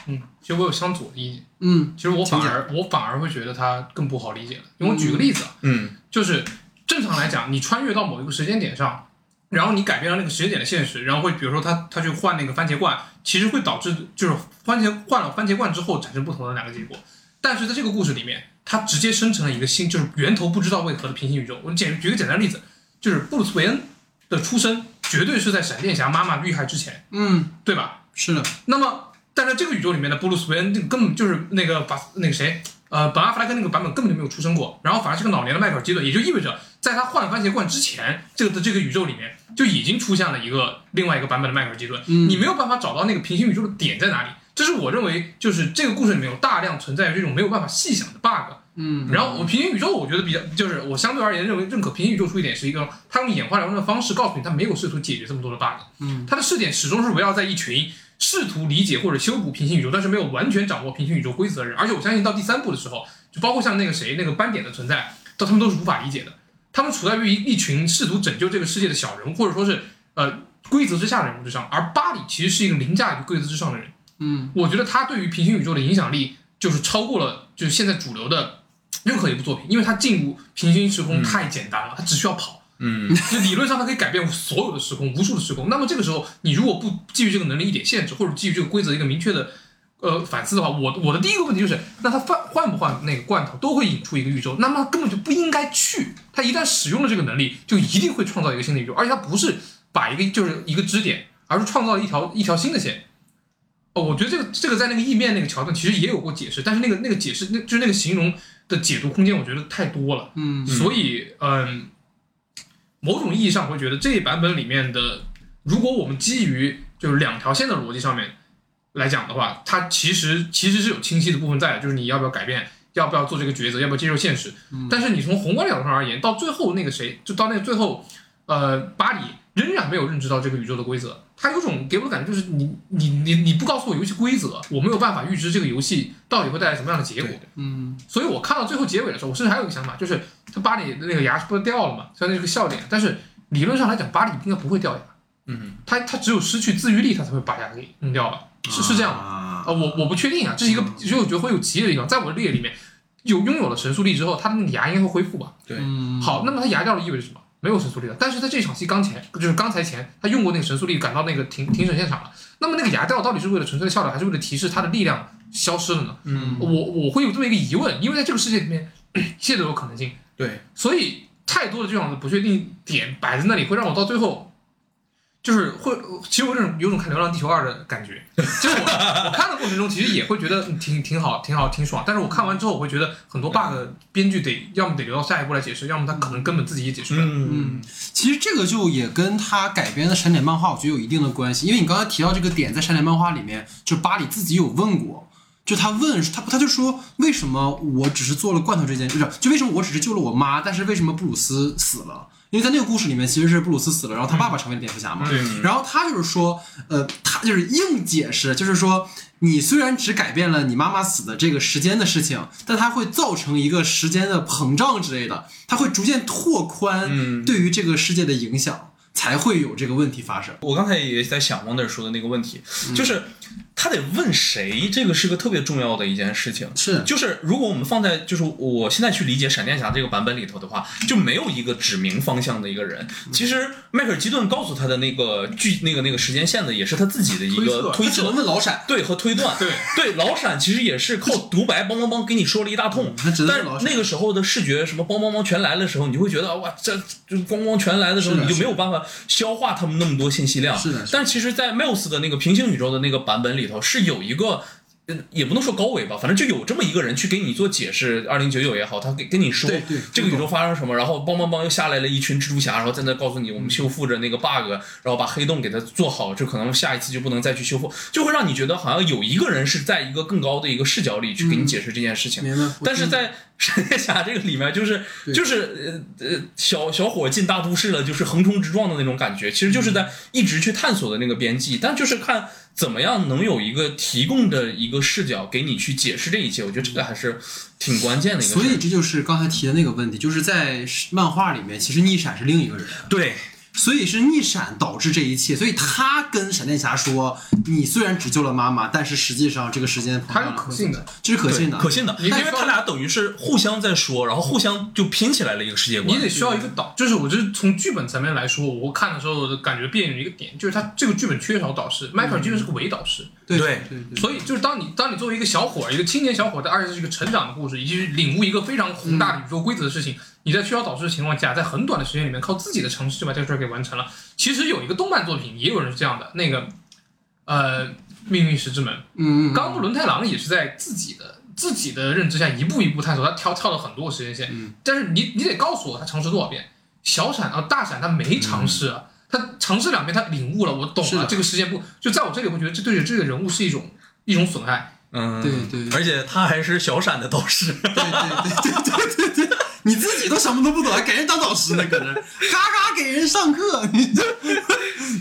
嗯，其实我有相左的意见。嗯，其实我反而我反而会觉得它更不好理解了。因为我举个例子啊，嗯就是正常来讲，你穿越到某一个时间点上，然后你改变了那个时间点的现实，然后会比如说他他去换那个番茄罐，其实会导致就是番茄换了番茄罐之后产生不同的两个结果。但是在这个故事里面，它直接生成了一个新，就是源头不知道为何的平行宇宙。我简举个简单的例子，就是布鲁斯韦恩的出生绝对是在闪电侠妈妈遇害之前，嗯，对吧？是的，那么，但在这个宇宙里面的布鲁斯韦恩根本就是那个把那个谁，呃，本阿弗莱克那个版本根本就没有出生过，然后反而是个老年的迈克尔基顿，也就意味着在他换番茄罐之前，这个的这个宇宙里面就已经出现了一个另外一个版本的迈克尔基顿，嗯。你没有办法找到那个平行宇宙的点在哪里。这是我认为，就是这个故事里面有大量存在这种没有办法细想的 bug。嗯，然后我平行宇宙，我觉得比较就是我相对而言认为认可平行宇宙出一点是一个，他用演化疗程的方式告诉你他没有试图解决这么多的 bug，嗯，他的试点始终是围绕在一群试图理解或者修补平行宇宙，但是没有完全掌握平行宇宙规则的人。而且我相信到第三部的时候，就包括像那个谁那个斑点的存在，到他们都是无法理解的。他们处在于一一群试图拯救这个世界的小人物，或者说是呃规则之下的人物之上，而巴里其实是一个凌驾于规则之上的人。嗯，我觉得他对于平行宇宙的影响力就是超过了就是现在主流的任何一部作品，因为他进入平行时空太简单了，他只需要跑，嗯，就理论上它可以改变所有的时空，无数的时空。那么这个时候，你如果不基于这个能力一点限制，或者基于这个规则一个明确的呃反思的话，我我的第一个问题就是，那它换换不换那个罐头都会引出一个宇宙，那么他根本就不应该去。它一旦使用了这个能力，就一定会创造一个新的宇宙，而且它不是把一个就是一个支点，而是创造了一条一条新的线。哦，我觉得这个这个在那个意面那个桥段其实也有过解释，但是那个那个解释那就是那个形容的解读空间，我觉得太多了。嗯所以，嗯，某种意义上，会觉得这一版本里面的，如果我们基于就是两条线的逻辑上面来讲的话，它其实其实是有清晰的部分在的，就是你要不要改变，要不要做这个抉择，要不要接受现实。但是你从宏观角度上而言，到最后那个谁，就到那个最后，呃，巴黎仍然没有认知到这个宇宙的规则。他有种给我的感觉就是你你你你不告诉我游戏规则，我没有办法预知这个游戏到底会带来什么样的结果。嗯所以我看到最后结尾的时候，我甚至还有一个想法，就是他巴里的那个牙是不是掉了嘛？虽然那是个笑点，但是理论上来讲，巴里应该不会掉牙。嗯，他他只有失去自愈力，他才会把牙给弄掉了，是是这样吗？吗啊，我我不确定啊，这是一个，所以我觉得会有奇异的地方。在我的列里面，有拥有了神速力之后，他的那个牙应该会恢复吧？对，嗯，好，那么他牙掉了意味着什么？没有神速力了。但是在这场戏刚前，就是刚才前，他用过那个神速力赶到那个庭庭审现场了。那么那个牙掉到底是为了纯粹的笑料，还是为了提示他的力量消失了呢？嗯，我我会有这么一个疑问，因为在这个世界里面，一切都有可能性，对，所以太多的这样的不确定点摆在那里，会让我到最后。就是会，其实我这种有种看《流浪地球二》的感觉，就是我我看的过程中，其实也会觉得嗯挺挺好，挺好，挺爽。但是我看完之后，我会觉得很多 bug，编剧得要么得留到下一步来解释，要么他可能根本自己也解释不了。嗯其实这个就也跟他改编的闪点漫画，我觉得有一定的关系。因为你刚才提到这个点，在闪点漫画里面，就巴里自己有问过，就他问他他就说，为什么我只是做了罐头这件，不是就为什么我只是救了我妈，但是为什么布鲁斯死了？因为在那个故事里面，其实是布鲁斯死了，然后他爸爸成为了蝙蝠侠嘛。对然后他就是说，呃，他就是硬解释，就是说，你虽然只改变了你妈妈死的这个时间的事情，但它会造成一个时间的膨胀之类的，它会逐渐拓宽嗯对于这个世界的影响，才会有这个问题发生。我刚才也在想王德尔说的那个问题，就是他得问谁，这个是个特别重要的一件事情。是就是如果我们放在就是我现在去理解闪电侠这个版本里头的话，就没有一个指明方向的一个人。其实迈克尔基顿告诉他的那个剧那个那个时间线的，也是他自己的一个推他只能测。问老闪，对和推断，对对，老闪其实也是靠独白梆梆梆给你说了一大通，但。那个时候的视觉什么梆梆梆全来的时候，你就会觉得哇，这就咣咣全来的时候，你就没有办法消化他们那么多信息量。是的但其实，在 Miles 的那个平行宇宙的那个版本里头，是有一个。呃也不能说高维吧，反正就有这么一个人去给你做解释。二零九九也好，他给跟你说这个宇宙发生什么，然后梆梆梆又下来了一群蜘蛛侠，然后在那告诉你我们修复着那个 bug，然后把黑洞给它做好，就可能下一次就不能再去修复，就会让你觉得好像有一个人是在一个更高的一个视角里去给你解释这件事情。但是在闪电 侠这个里面，就是对就是呃呃小小伙进大都市了，就是横冲直撞的那种感觉，其实就是在一直去探索的那个边际，但就是看怎么样能有一个提供的一个视角给你去解释这一切，我觉得这个还是挺关键的一个。所以这就是刚才提的那个问题，就是在漫画里面，其实逆闪是另一个人，对所以是逆闪导致这一切。所以他跟闪电侠说：“你虽然只救了妈妈，但是实际上这个时间膨胀了它是可信的，这是可信的，可信的，因为他俩等于是互相在说，然后互相就拼起来了一个世界观。你得需要一个导，就是我就是从剧本层面来说，我看的时候的感觉别扭一个点，就是他这个剧本缺少导师，迈克尔基顿是个伪导师，对对对对，所以就是当你当你作为一个小伙儿，一个青年小伙子，而且是一个成长的故事，以及领悟一个非常宏大的宇宙规则的事情，你在需要导师的情况下，在很短的时间里面靠自己的尝试就把这个事儿给完成了。其实有一个动漫作品也有人是这样的，那个呃《命运石之门》，嗯嗯冈部伦太郎也是在自己的自己的认知下一步一步探索，他跳跳了很多个时间线，嗯但是你你得告诉我他尝试多少遍。小闪啊大闪他没尝试啊，他尝试两遍他领悟了，我懂了这个时间不就在我这里，我觉得这对这个人物是一种一种损害。嗯，对对而且他还是小闪的导师，对对对对对对对，你自己都什么都不懂，还给人当导师呢，搁那儿嘎嘎给人上课，你 这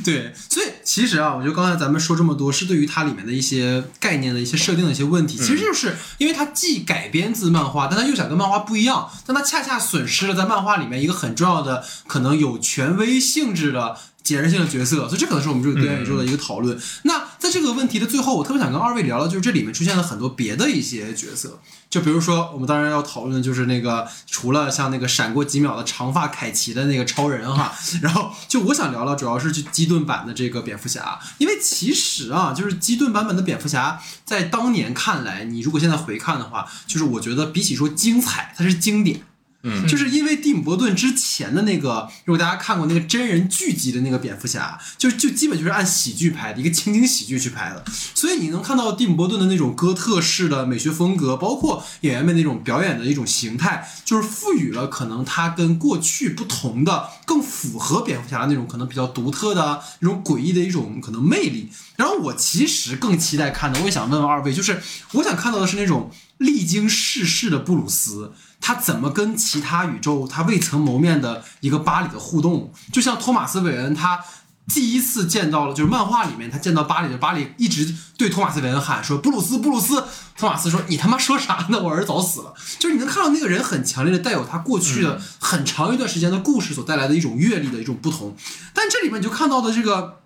对，所以其实啊，我觉得刚才咱们说这么多，是对于它里面的一些概念的一些设定的一些问题，其实就是因为它既改编自漫画，但它又想跟漫画不一样，但它恰恰损失了在漫画里面一个很重要的，可能有权威性质的。解释性的角色，所以这可能是我们这个多元宇宙的一个讨论。那在这个问题的最后，我特别想跟二位聊聊，就是这里面出现了很多别的一些角色，就比如说我们当然要讨论的就是那个除了像那个闪过几秒的长发凯奇的那个超人哈，然后就我想聊聊，主要是就基顿版的这个蝙蝠侠，因为其实啊，就是基顿版本的蝙蝠侠，在当年看来，你如果现在回看的话，就是我觉得比起说精彩，它是经典。嗯就是因为蒂姆·伯顿之前的那个，如果大家看过那个真人剧集的那个蝙蝠侠，就就基本就是按喜剧拍的，一个情景喜剧去拍的，所以你能看到蒂姆·伯顿的那种哥特式的美学风格，包括演员们那种表演的一种形态，就是赋予了可能他跟过去不同的、更符合蝙蝠侠那种可能比较独特的、那种诡异的一种可能魅力。然后我其实更期待看的，我也想问问二位，就是我想看到的是那种历经世事的布鲁斯。他怎么跟其他宇宙他未曾谋面的一个巴里的互动？就像托马斯·韦恩，他第一次见到了，就是漫画里面他见到巴里的巴里一直对托马斯·韦恩喊说：“布鲁斯，布鲁斯。”托马斯说：“你他妈说啥呢？我儿子早死了。”就是你能看到那个人很强烈的带有他过去的很长一段时间的故事所带来的一种阅历的一种不同。但这里面你就看到的这个。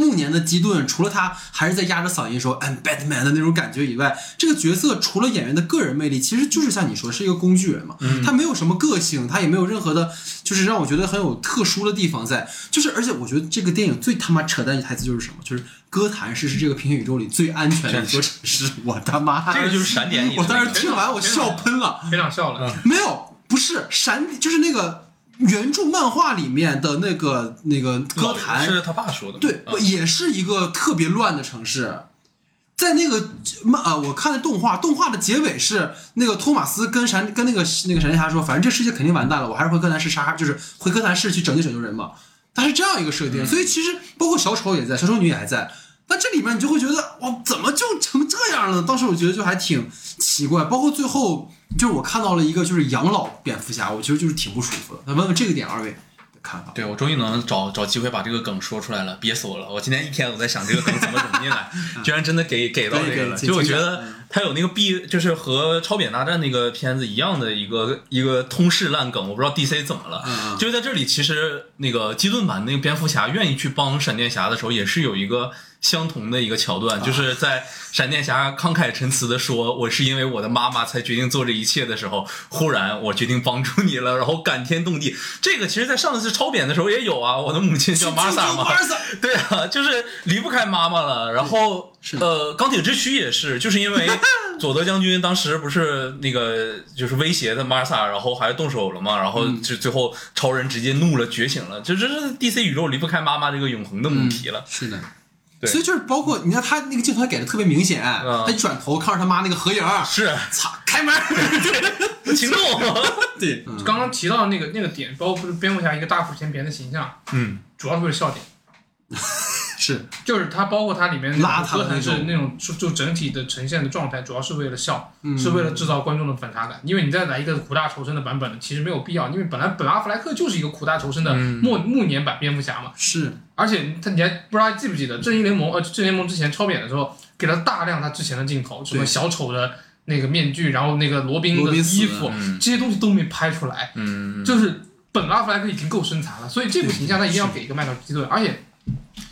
暮年的基顿，除了他还是在压着嗓音说 “I'm Batman” 的那种感觉以外，这个角色除了演员的个人魅力，其实就是像你说是一个工具人嘛，他没有什么个性，他也没有任何的，就是让我觉得很有特殊的地方在。就是而且我觉得这个电影最他妈扯淡的台词就是什么，就是哥谭市是这个平行宇宙里最安全的一座城市。我他妈，这个就是闪点。我当时听完我笑喷了，非常笑了。没有，不是闪，就是那个。原著漫画里面的那个那个歌坛是他爸说的，对，也是一个特别乱的城市。在那个漫呃，我看的动画，动画的结尾是那个托马斯跟闪跟那个那个闪电侠说，反正这世界肯定完蛋了，我还是回哥谭市杀，就是回哥谭市去拯救拯救人嘛。他是这样一个设定，所以其实包括小丑也在，小丑女也还在。但这里面你就会觉得，哇，怎么就成这样了？当时我觉得就还挺奇怪。包括最后，就是我看到了一个就是养老蝙蝠侠，我其实就是挺不舒服的。那问问这个点二位的看法？对我终于能找找机会把这个梗说出来了，憋死我了！我今天一天我在想这个梗怎么怎么进来，居然真的给给到这个了。就我觉得他有那个必就是和超扁大战那个片子一样的一个一个通式烂梗，我不知道 DC 怎么了。嗯就是在这里，其实那个基顿版那个蝙蝠侠愿意去帮闪电侠的时候，也是有一个。相同的一个桥段，就是在闪电侠慷慨陈词的说：“我是因为我的妈妈才决定做这一切的时候，忽然我决定帮助你了，然后感天动地。”这个其实，在上一次超扁的时候也有啊。我的母亲叫玛莎嘛，对啊，就是离不开妈妈了。然后，呃，钢铁之躯也是，就是因为佐德将军当时不是那个就是威胁的玛莎，然后还动手了嘛，然后就最后超人直接怒了，觉醒了。就这是 DC 宇宙离不开妈妈这个永恒的母题了。是的。所以就是包括你看他那个镜头还给的特别明显，他一转头看着他妈那个合影，是。操开门，行动。对，刚刚提到那个那个点，包括蝙蝠侠一个大腹便便的形象，嗯，主要是为了笑点。是，就是它包括它里面拉遢的那种那种就就整体的呈现的状态，主要是为了笑，嗯是为了制造观众的反差感。因为你再来一个苦大仇深的版本呢，其实没有必要，因为本来本阿弗莱克就是一个苦大仇深的暮暮年版蝙蝠侠嘛。是，而且他你还不知道还记不记得正义联盟呃正义联盟之前超扁的时候，给了大量他之前的镜头，什么小丑的那个面具，然后那个罗宾的衣服，这些东西都没拍出来。嗯，就是本阿弗莱克已经够身残了，所以这部形象他一定要给一个麦克尔基顿，而且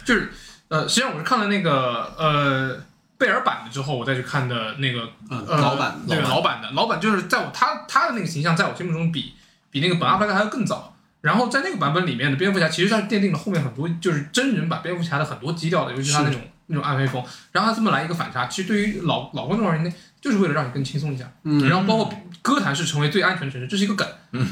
就是。呃，实际上我是看了那个呃贝尔版的之后，我再去看的那个呃老版对老版的老版就是在我他他的那个形象在我心目中比比那个本阿弗莱克还要更早。然后在那个版本里面的蝙蝠侠，其实它奠定了后面很多就是真人版蝙蝠侠的很多基调的，尤其是他那种那种暗黑风，然后他这么来一个反差，其实对于老老观众而言呢，就是为了让你更轻松一下。嗯然后包括歌坛是成为最安全的城市，这是一个梗，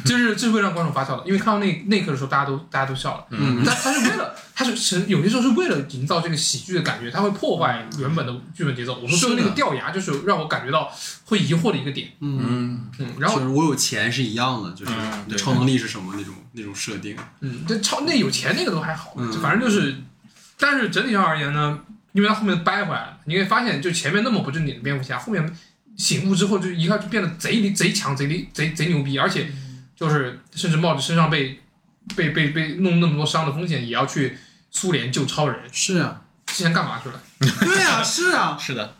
这是这是会让观众发笑的，因为看到那那一刻的时候，大家都大家都笑了。嗯但他是为了，他是成有些时候是为了营造这个喜剧的感觉，他会破坏原本的剧本节奏。我说最后那个掉牙，就是让我感觉到会疑惑的一个点。嗯，嗯，然后就是我有钱是一样的，就是嗯对超能力是什么那种那种设定。嗯，这超那有钱那个都还好，反正就是，但是整体上而言呢，因为他后面掰回来了，你会发现，就前面那么不正经的蝙蝠侠，后面醒悟之后，就一下就变得贼厉贼强、贼厉贼贼牛逼，而且就是甚至冒着身上被被被被弄那么多伤的风险，也要去苏联救超人。是啊，之前干嘛去了？对啊，是啊，是的，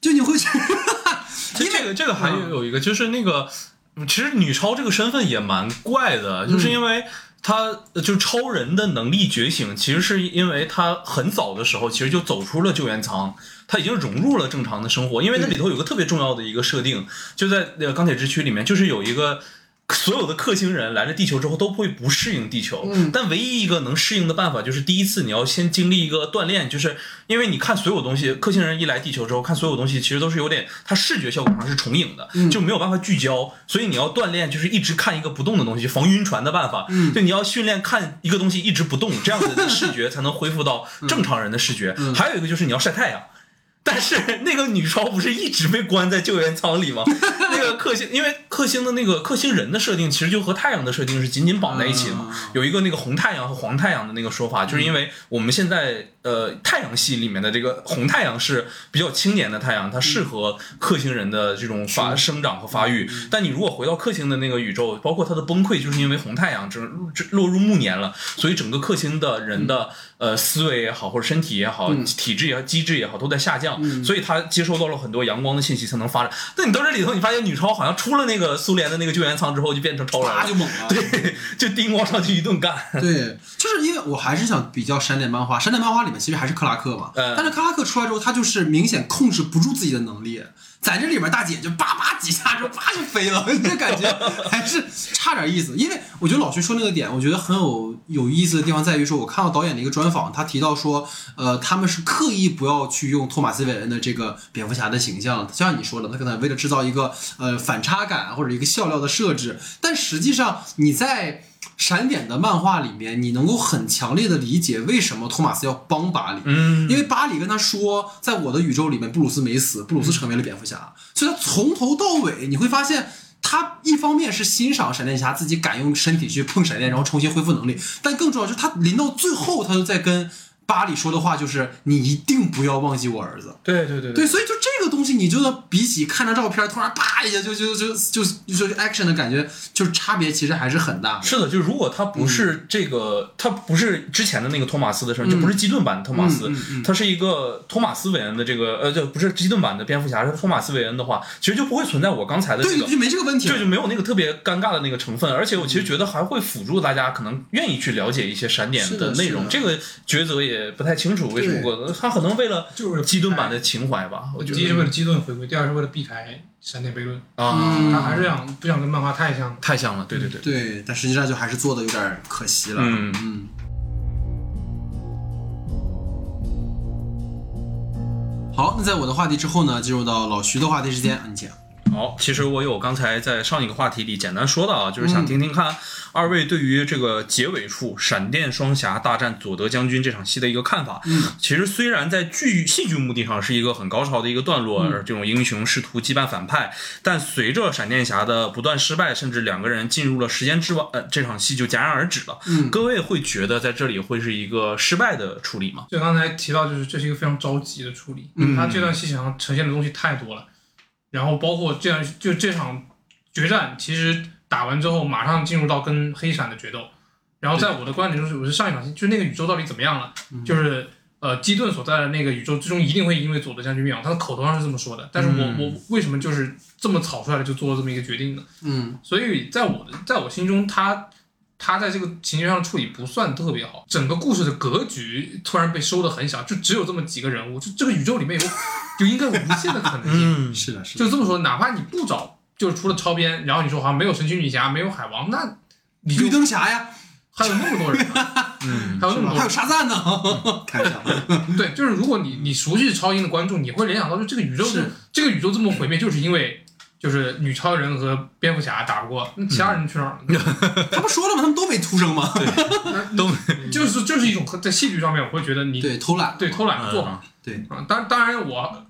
就你会觉得，其实这个这个还有有一个就是那个，其实女超这个身份也蛮怪的，就是因为。她呃就是超人的能力觉醒，其实是因为他很早的时候其实就走出了救援舱，他已经融入了正常的生活。因为那里头有个特别重要的一个设定，就在那个钢铁之躯里面，就是有一个所有的克星人来了地球之后都会不适应地球，嗯。但唯一一个能适应的办法就是第一次你要先经历一个锻炼，就是因为你看所有东西，克星人一来地球之后看所有东西其实都是有点，它视觉效果上是重影的，嗯。就没有办法聚焦，所以你要锻炼就是一直看一个不动的东西，防晕船的办法，嗯。就你要训练看一个东西一直不动，这样子的视觉才能恢复到 正常人的视觉。嗯。还有一个就是你要晒太阳。但是那个女超不是一直被关在救援舱里吗？那个克星，因为克星的那个克星人的设定，其实就和太阳的设定是紧紧绑在一起的嘛。嗯有一个那个红太阳和黄太阳的那个说法，就是因为我们现在呃太阳系里面的这个红太阳是比较青年的太阳，它适合克星人的这种发生长和发育。但你如果回到克星的那个宇宙，包括它的崩溃，就是因为红太阳这这落入暮年了，所以整个克星的人的呃思维也好，或者身体也好，嗯体质也好，机制也好，都在下降。嗯所以他接收到了很多阳光的信息才能发展。但你到这里头，你发现女超好像出了那个苏联的那个救援舱之后，就变成超人了，就猛了。对，就叮咣上去一顿干。对，就是因为我还是想比较闪点漫画，闪点漫画里面其实还是克拉克嘛，嗯但是克拉克出来之后，他就是明显控制不住自己的能力，在这里面大姐就叭叭几下之后叭就飞了，这感觉 还是差点意思。因为我觉得老徐说那个点，我觉得很有有意思的地方在于说，我看到导演的一个专访，他提到说，呃，他们是刻意不要去用托马斯·韦恩的这个蝙蝠侠的形象，就像你说的，他可能为了制造一个呃反差感或者一个笑料的设置，但实际上你在。闪点的漫画里面，你能够很强烈的理解为什么托马斯要帮巴里，嗯因为巴里跟他说，在我的宇宙里面，布鲁斯没死，布鲁斯成为了蝙蝠侠，所以他从头到尾你会发现。他一方面是欣赏闪电侠自己敢用身体去碰闪电，然后重新恢复能力，但更重要就是他临到最后，他就在跟巴里说的话就是：“你一定不要忘记我儿子。”对对对对，所以就这个东西，你就要比起看着照片，突然啪一下就就就就就就 action 的感觉，就是差别其实还是很大的。是的，就是如果他不是这个，他不是之前的那个托马斯的事儿，就不是基顿版的托马斯他是一个托马斯韦恩的这个呃，就不是基顿版的蝙蝠侠，是托马斯韦恩的话，其实就不会存在我刚才的这对，个就没这个问题了。这就没有那个特别尴尬的那个成分，而且我其实觉得还会辅助大家可能愿意去了解一些闪点的内容。这个抉择也不太清楚为什么过，他可能为了就是基顿版的情怀吧，我觉得第一是为了基顿回归，第二是为了避开闪电悖论。啊，嗯他还是想不想跟漫画太像。太像了，对对对，对，但实际上就还是做的有点可惜了。嗯嗯。好，那在我的话题之后呢，进入到老徐的话题时间，你讲。好，其实我有刚才在上一个话题里简单说到啊，就是嗯想听听看二位对于这个结尾处闪电双侠大战佐德将军这场戏的一个看法。嗯，其实虽然在剧戏剧目的上是一个很高潮的一个段落，嗯而这种英雄试图击败反派，但随着闪电侠的不断失败，甚至两个人进入了时间之网，呃，这场戏就戛然而止了。嗯各位会觉得在这里会是一个失败的处理吗？就刚才提到，就是这是一个非常着急的处理，嗯他这段戏上呈现的东西太多了，然后包括这样就这场决战，其实打完之后马上进入到跟黑闪的决斗，然后在我的观点就是，我是上一场戏，就是那个宇宙到底怎么样了，就是呃基顿所在的那个宇宙最终一定会因为佐德将军灭亡，他的口头上是这么说的，但是我、嗯。我为什么就是这么草率的就做了这么一个决定呢？嗯。所以在我的在我心中，他他在这个情节上的处理不算特别好，整个故事的格局突然被收的很小，就只有这么几个人物，就这个宇宙里面有就应该有无限的可能性。嗯，是的，是的。就这么说，哪怕你不找，就是除了超编，然后你说好像没有神奇女侠，没有海王，那你就绿灯侠呀，还有那么多人 还有那么多人还有沙赞呢，开玩笑。对，就是如果你你熟悉超英的观众，你会联想到，就这个宇宙是这个宇宙这么毁灭，就是因为就是女超人和蝙蝠侠打不过，那其他人去哪儿了？他不说了吗？他们都没出生吗？都就是就是一种在戏剧上面，我会觉得你对，偷懒。对偷懒的做法对，啊。当当然我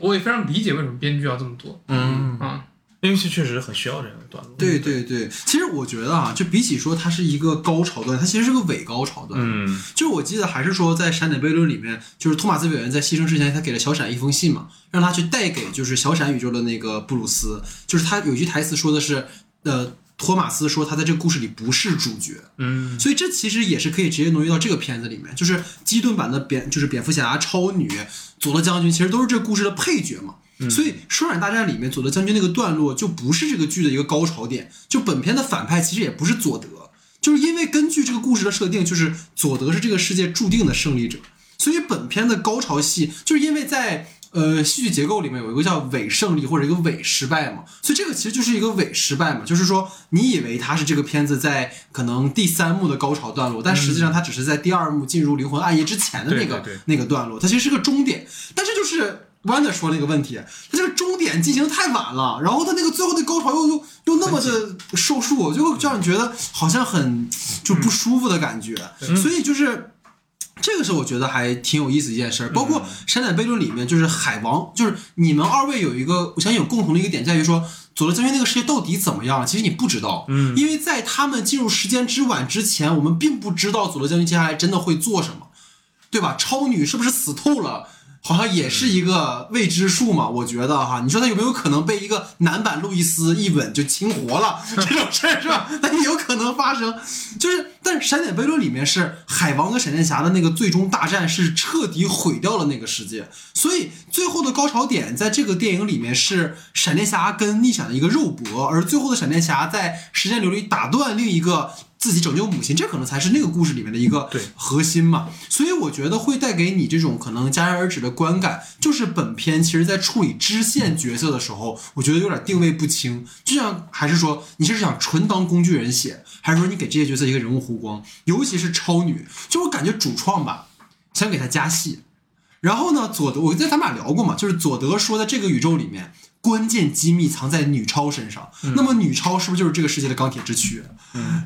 我也非常理解为什么编剧要这么做嗯，啊。因为确实很需要这样的段落。对对对，其实我觉得啊，就比起说它是一个高潮段，它其实是个伪高潮段。嗯就是我记得还是说在《闪点悖论》里面，就是托马斯·韦恩在牺牲之前，他给了小闪一封信嘛，让他去带给就是小闪宇宙的那个布鲁斯，就是他有句台词说的是，呃，托马斯说他在这个故事里不是主角，嗯所以这其实也是可以直接挪移到这个片子里面，就是基顿版的蝙就是蝙蝠侠、超女、佐德将军，其实都是这个故事的配角嘛。所以双闪大战里面佐德将军那个段落就不是这个剧的一个高潮点，就本片的反派其实也不是佐德，就是因为根据这个故事的设定，就是佐德是这个世界注定的胜利者，所以本片的高潮戏就是因为在。呃，戏剧结构里面有一个叫伪胜利或者一个伪失败嘛，所以这个其实就是一个伪失败嘛，就是说你以为它是这个片子在可能第三幕的高潮段落，但实际上它只是在第二幕进入灵魂暗夜之前的那个那个段落，它其实是个终点，但是就是。弯的说那个问题，他这个终点进行得太晚了，然后他那个最后的高潮又又又那么的受数，就会让你觉得好像很就不舒服的感觉，所以就是这个是我觉得还挺有意思一件事儿，包括《闪点悖论》里面，就是海王，就是你们二位有一个，我相信有共同的一个点，在于说佐罗将军那个世界到底怎么样了？其实你不知道，嗯，因为在他们进入时间之碗之前，我们并不知道佐罗将军接下来真的会做什么，对吧？超女是不是死透了？好像也是一个未知数嘛，我觉得哈，你说他有没有可能被一个男版路易斯一吻就亲活了 这种事儿是吧？那也有可能发生，就是，但是《闪点悖论》里面是海王跟闪电侠的那个最终大战是彻底毁掉了那个世界，所以最后的高潮点在这个电影里面是闪电侠跟逆闪的一个肉搏，而最后的闪电侠在时间流里打断另一个。自己拯救母亲，这可能才是那个故事里面的一个对核心嘛。所以我觉得会带给你这种可能戛然而止的观感，就是本片其实在处理支线角色的时候，我觉得有点定位不清。就像还是说你是想纯当工具人写，还是说你给这些角色一个人物弧光？尤其是超女，就我感觉主创吧，想给她加戏。然后呢，佐德，我在咱们俩聊过嘛，就是佐德说的这个宇宙里面，关键机密藏在女超身上。那么女超是不是就是这个世界的钢铁之躯？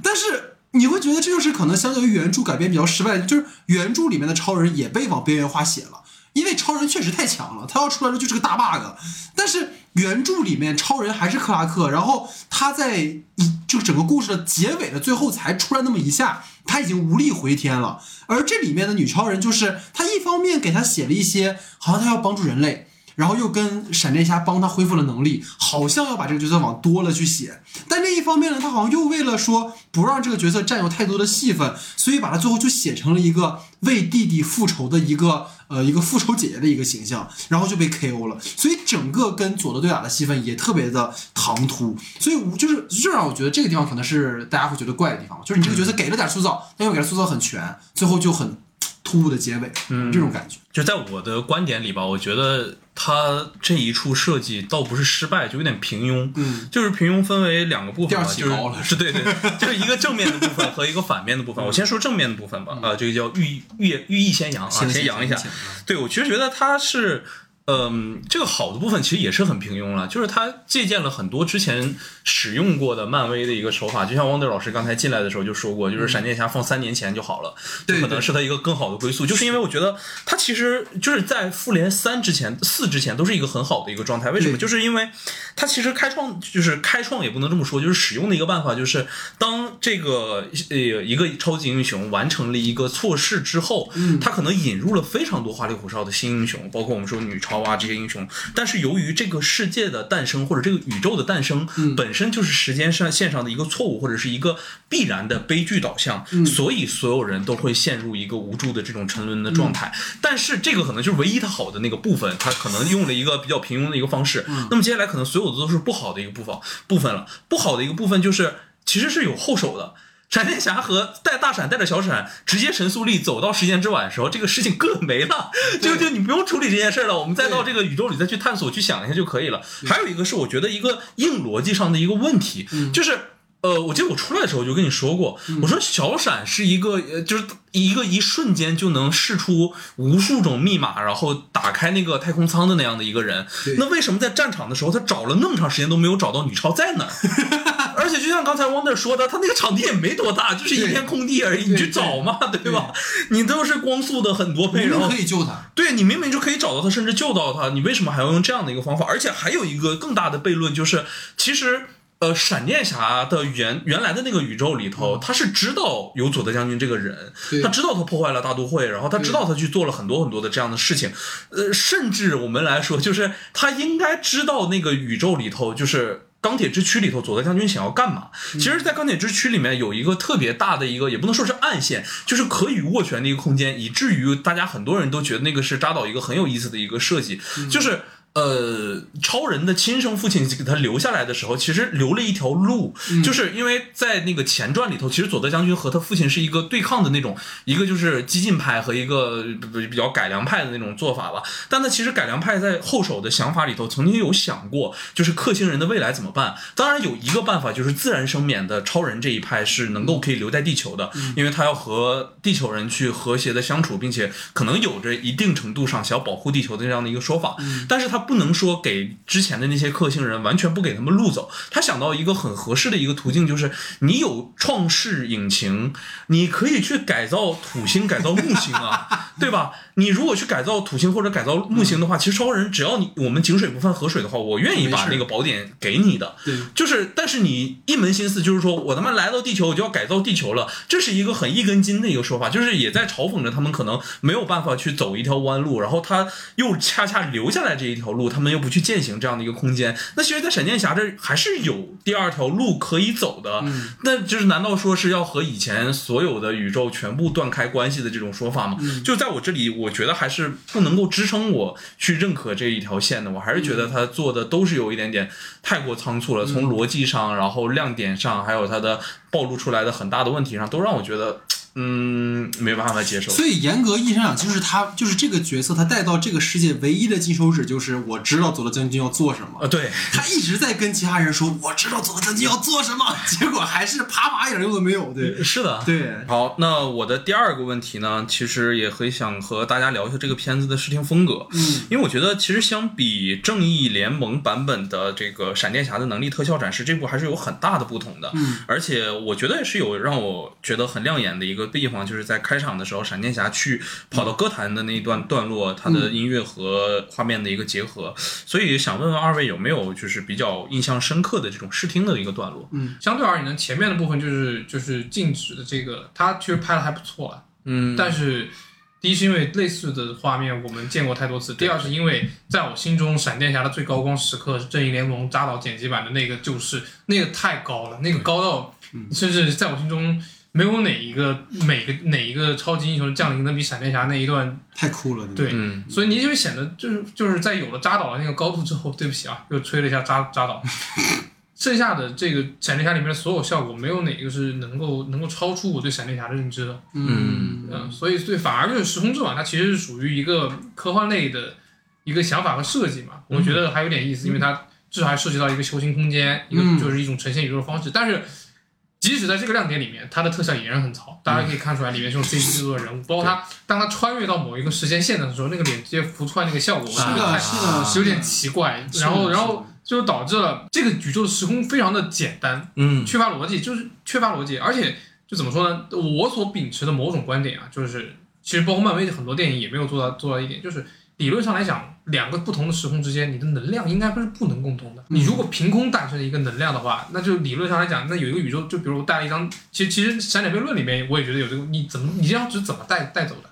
但是你会觉得这就是可能相较于原著改编比较失败，就是原著里面的超人也被往边缘化写了，因为超人确实太强了，他要出来的就是个大 bug。但是原著里面超人还是克拉克，然后他在一就整个故事的结尾的最后才出来那么一下，他已经无力回天了。而这里面的女超人就是她一方面给他写了一些，好像他要帮助人类。然后又跟闪电侠帮他恢复了能力，好像要把这个角色往多了去写。但另一方面呢，他好像又为了说不让这个角色占有太多的戏份，所以把他最后就写成了一个为弟弟复仇的一个呃一个复仇姐姐的一个形象，然后就被 KO 了。所以整个跟佐德对打的戏份也特别的唐突。所以就是就让我觉得这个地方可能是大家会觉得怪的地方，就是你这个角色给了点塑造，但又给塑造很全，最后就很突兀的结尾，嗯这种感觉。就在我的观点里吧，我觉得他这一处设计倒不是失败，就有点平庸。嗯，就是平庸分为两个部分吧，就是高了是 对对，就是一个正面的部分和一个反面的部分。我先说正面的部分吧，啊，这个叫寓寓寓意先扬啊，先扬一下。对我其实觉得他是。嗯，这个好的部分其实也是很平庸了，就是他借鉴了很多之前使用过的漫威的一个手法，就像汪德老师刚才进来的时候就说过，就是闪电侠放三年前就好了，可能是他一个更好的归宿，就是因为我觉得他其实就是在复联三之前、四之前都是一个很好的一个状态，为什么？就是因为他其实开创，就是开创也不能这么说，就是使用的一个办法，就是当这个呃一个超级英雄完成了一个错事之后，嗯。他可能引入了非常多花里胡哨的新英雄，包括我们说女超啊这些英雄，但是由于这个世界的诞生或者这个宇宙的诞生、嗯本身就是时间上线上的一个错误或者是一个必然的悲剧导向，嗯所以所有人都会陷入一个无助的这种沉沦的状态。但是这个可能就是唯一它好的那个部分，它可能用了一个比较平庸的一个方式。那么接下来可能所有的都是不好的一个部分部分了。不好的一个部分就是其实是有后手的。闪电侠和带大闪带着小闪直接神速力走到时间之碗的时候，这个事情根本没了，就就你不用处理这件事了，我们再到这个宇宙里再去探索、去想一下就可以了。还有一个是我觉得一个硬逻辑上的一个问题，就是呃，我记得我出来的时候就跟你说过，我说小闪是一个，呃，就是一个一瞬间就能试出无数种密码，然后打开那个太空舱的那样的一个人。那为什么在战场的时候他找了那么长时间都没有找到女超在哪儿？而且就像刚才 Wonder 说的，他那个场地也没多大，就是一片空地而已，你去找嘛，对吧？你都是光速的很多倍，然后可以救他，对你明明就可以找到他，甚至救到他，你为什么还要用这样的一个方法？而且还有一个更大的悖论，就是其实呃，闪电侠的原原来的那个宇宙里头，他是知道有佐德将军这个人，他知道他破坏了大都会，然后他知道他去做了很多很多的这样的事情，呃，甚至我们来说，就是他应该知道那个宇宙里头就是。钢铁之躯里头，佐德将军想要干嘛？其实，在钢铁之躯里面有一个特别大的一个，也不能说是暗线，就是可以斡旋的一个空间，以至于大家很多人都觉得那个是扎导一个很有意思的一个设计，就是。呃，超人的亲生父亲给他留下来的时候，其实留了一条路，就是因为在那个前传里头，其实佐德将军和他父亲是一个对抗的那种，一个就是激进派和一个比比较改良派的那种做法吧。但他其实改良派在后手的想法里头，曾经有想过，就是克星人的未来怎么办？当然有一个办法，就是自然生免的超人这一派是能够可以留在地球的，因为他要和地球人去和谐的相处，并且可能有着一定程度上想要保护地球的这样的一个说法。但是他不能说给之前的那些克星人完全不给他们路走。他想到一个很合适的一个途径，就是你有创世引擎，你可以去改造土星、改造木星啊，对吧？你如果去改造土星或者改造木星的话，其实超人只要你我们井水不犯河水的话，我愿意把那个宝典给你的。对，就是，但是你一门心思就是说我他妈来到地球，我就要改造地球了，这是一个很一根筋的一个说法，就是也在嘲讽着他们可能没有办法去走一条弯路，然后他又恰恰留下来这一条路，他们又不去践行这样的一个空间。那其实，在闪电侠这还是有第二条路可以走的，那就是难道说是要和以前所有的宇宙全部断开关系的这种说法吗？就在我这里，我觉得还是不能够支撑我去认可这一条线的，我还是觉得他做的都是有一点点太过仓促了，从逻辑上，然后亮点上，还有他的暴露出来的很大的问题上，都让我觉得，嗯，没办法接受。所以严格意义上讲，就是他就是这个角色，他带到这个世界唯一的金手指就是我知道佐德将军要做什么。啊，对，他一直在跟其他人说我知道佐德将军要做什么，结果还是啪啪一点用都没有。对。是的，对，好，那我的第二个问题呢，其实也很想和大家聊一下这个片子的视听风格，嗯，因为我觉得其实相比正义联盟版本的这个闪电侠的能力特效展示，这部还是有很大的不同的，嗯，而且我觉得也是有让我觉得很亮眼的一个地方，就是在开场的时候，闪电侠去跑到歌坛的那一段段落，它的音乐和画面的一个结合，所以想问问二位有没有就是比较印象深刻的这种视听的一个段落？嗯。相对而言呢，前面的部分就是就是静止的这个，它其实拍的还不错啊。嗯，但是第一是因为类似的画面我们见过太多次，第二是因为在我心中，闪电侠的最高光时刻是正义联盟扎导剪辑版的那个就是，那个太高了，那个高到甚至在我心中没有哪一个每个哪一个超级英雄的降临能比闪电侠那一段太酷了。对。嗯，所以你就会显得就是就是在有了扎导的那个高度之后，对不起啊，又吹了一下扎扎导。剩下的这个闪电侠里面的所有效果，没有哪个是能够能够超出我对闪电侠的认知的。嗯嗯，所以对反而就是时空之网，它其实是属于一个科幻类的一个想法和设计嘛，我觉得还有点意思，因为它至少还涉及到一个球形空间，一个嗯就是一种呈现宇宙的方式。但是即使在这个亮点里面，它的特效也是很糙，大家可以看出来里面是用 CG 制作的人物，包括他当他穿越到某一个时间线的时候，那个脸直接浮出来那个效果，我是的，觉得有点奇怪。然后然后就导致了这个宇宙的时空非常的简单，嗯缺乏逻辑，就是缺乏逻辑，而且就怎么说呢？我所秉持的某种观点啊，就是其实包括漫威的很多电影也没有做到做到一点，就是理论上来讲，两个不同的时空之间，你的能量应该不是不能共通的。你如果凭空诞生一个能量的话，那就理论上来讲，那有一个宇宙，就比如我带了一张，其实其实《闪点悖论》里面我也觉得有这个，你怎么你这张纸怎么带带走的？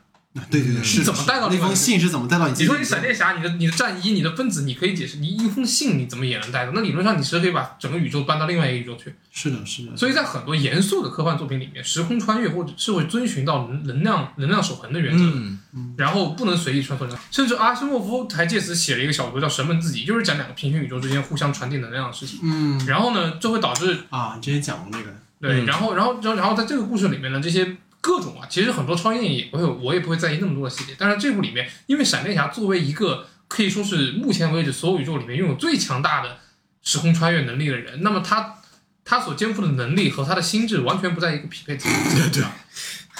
对对对，是怎么带到那封信是怎么带到你？你说你闪电侠，你的你的战衣、你的分子，你可以解释，你一封信你怎么也能带到？那理论上你是可以把整个宇宙搬到另外一个宇宙去。是的，是的，所以在很多严肃的科幻作品里面，时空穿越或者是会遵循到能能量能量守恒的原则，嗯然后不能随意穿梭。甚至阿西莫夫还借此写了一个小说叫《神门自己》，就是讲两个平行宇宙之间互相传递能量的事情。嗯然后呢，这会导致啊，你之前讲过那个，对，嗯然后然后然后然后在这个故事里面呢，这些各种啊，其实很多超英电影也不会，我也不会在意那么多的细节。但是这部里面，因为闪电侠作为一个可以说是目前为止所有宇宙里面拥有最强大的时空穿越能力的人，那么他他所肩负的能力和他的心智完全不在一个匹配层面上，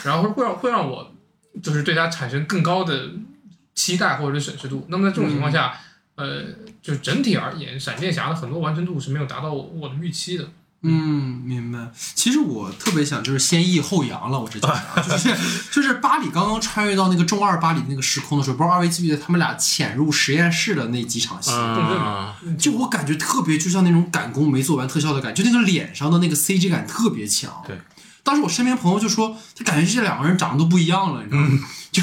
然后会让会让我就是对他产生更高的期待或者是审视度。那么在这种情况下，呃，就整体而言，闪电侠的很多完成度是没有达到我的预期的。嗯，明白。其实我特别想就是先抑后扬了，我之前啊 就是就是巴里刚刚穿越到那个中二巴里那个时空的时候，不知道二位记不记得他们俩潜入实验室的那几场戏？嗯，就我感觉特别，就像那种赶工没做完特效的感觉，就那个脸上的那个 CG 感特别强。对，当时我身边朋友就说，他感觉这两个人长得都不一样了，你知道吗？就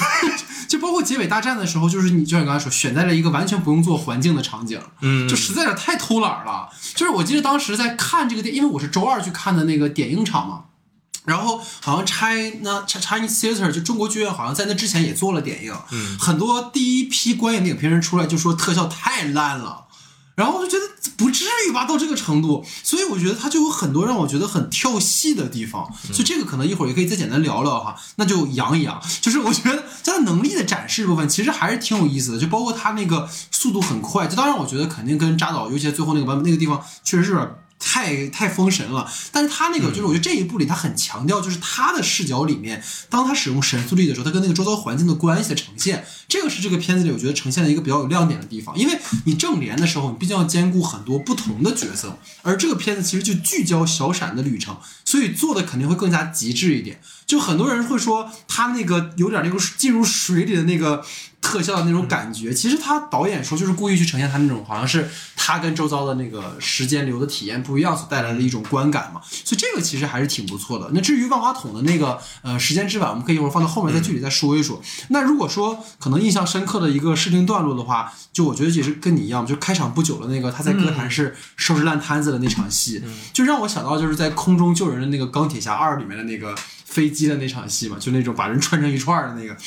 就包括结尾大战的时候，就是你就像你刚才说，选在了一个完全不用做环境的场景，嗯就实在是太偷懒了。就是我记得当时在看这个电，因为我是周二去看的那个点映场嘛。然后好像 China Chinese Theater 就中国剧院好像在那之前也做了点映，嗯很多第一批观影的影评人出来就说特效太烂了，然后我就觉得不至于吧，到这个程度，所以我觉得它就有很多让我觉得很跳戏的地方，所以这个可能一会儿也可以再简单聊聊哈，那就扬一扬，就是我觉得在能力的展示部分其实还是挺有意思的，就包括他那个速度很快，就当然我觉得肯定跟扎导，尤其是最后那个版本那个地方确实是太太封神了，但是他那个就是我觉得这一部里他很强调，就是他的视角里面，当他使用神速力的时候，他跟那个周遭环境的关系的呈现，这个是这个片子里我觉得呈现的一个比较有亮点的地方。因为你正联的时候，你毕竟要兼顾很多不同的角色，而这个片子其实就聚焦小闪的旅程，所以做的肯定会更加极致一点。就很多人会说他那个有点那个进入水里的那个特效的那种感觉，其实他导演说就是故意去呈现他那种好像是他跟周遭的那个时间流的体验不一样所带来的一种观感嘛，所以这个其实还是挺不错的。那至于万花筒的那个呃时间之碗，我们可以一会儿放到后面再具体再说一说。那如果说可能印象深刻的一个视听段落的话，就我觉得也是跟你一样，就开场不久的那个他在歌坛是收拾烂摊子的那场戏，就让我想到就是在空中救人的那个钢铁侠二里面的那个飞机的那场戏嘛，就那种把人串成一串儿的那个。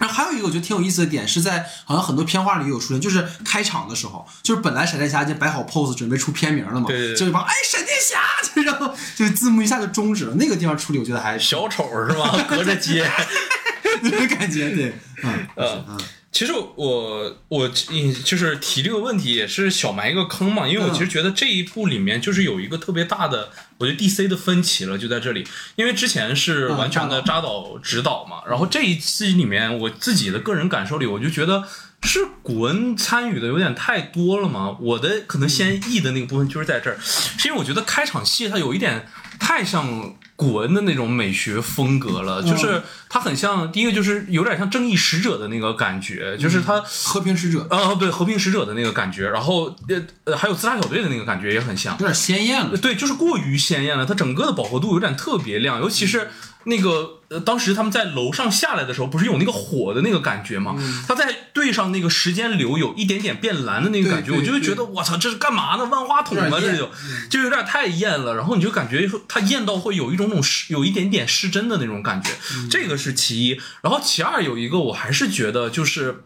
然后还有一个我觉得挺有意思的点是在好像很多片花里有出现，就是开场的时候，就是本来闪电侠已经摆好 pose 准备出片名了嘛，对就一帮哎闪电侠，就然后就字幕一下就终止了，那个地方处理我觉得还小丑是吗？隔着街。那种感觉，对，嗯嗯嗯其实我我嗯就是提这个问题也是小埋一个坑嘛，因为我其实觉得这一部里面就是有一个特别大的，我觉得 DC 的分歧了，就在这里，因为之前是完全的扎导指导嘛，然后这一期里面我自己的个人感受里，我就觉得是古恩参与的有点太多了嘛，我的可能先译的那个部分就是在这儿，是因为我觉得开场戏它有一点太像古文的那种美学风格了，就是它很像第一个就是有点像正义使者的那个感觉，就是它。和平使者啊，对，和平使者的那个感觉，然后呃呃，还有自杀小队的那个感觉也很像。有点鲜艳了，对，就是过于鲜艳了，它整个的饱和度有点特别亮，尤其是那个呃，当时他们在楼上下来的时候，不是有那个火的那个感觉吗？他在对上那个时间流有一点点变蓝的那个感觉，我就会觉得我操，这是干嘛呢？万花筒吗？这就就有点太艳了，然后你就感觉它艳到会有一种种失，有一点点失真的那种感觉，这个是其一。然后其二有一个，我还是觉得就是。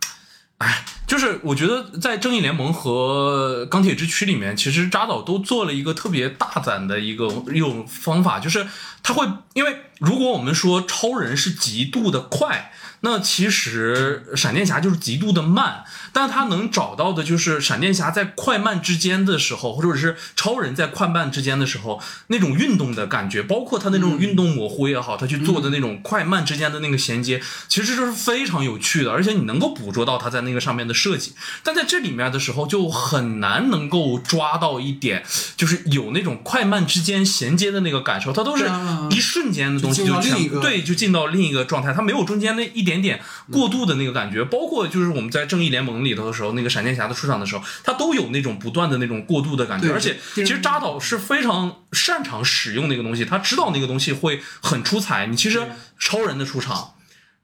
哎，就是我觉得在正义联盟和钢铁之躯里面，其实扎导都做了一个特别大胆的一个一种方法，就是他会，因为如果我们说超人是极度的快，那其实闪电侠就是极度的慢，但他能找到的就是闪电侠在快慢之间的时候，或者是超人在快慢之间的时候那种运动的感觉，包括他那种运动模糊也好，他去做的那种快慢之间的那个衔接，其实这是非常有趣的，而且你能够捕捉到他在那个上面的设计。但在这里面的时候，就很难能够抓到一点，就是有那种快慢之间衔接的那个感受，它都是啊一瞬间的东西就进到全另一个对，就进到另一个状态，它没有中间那一点点点过度的那个感觉。包括就是我们在正义联盟里头的时候，那个闪电侠的出场的时候，他都有那种不断的那种过度的感觉。而且其实扎导是非常擅长使用那个东西，他知道那个东西会很出彩。你其实超人的出场。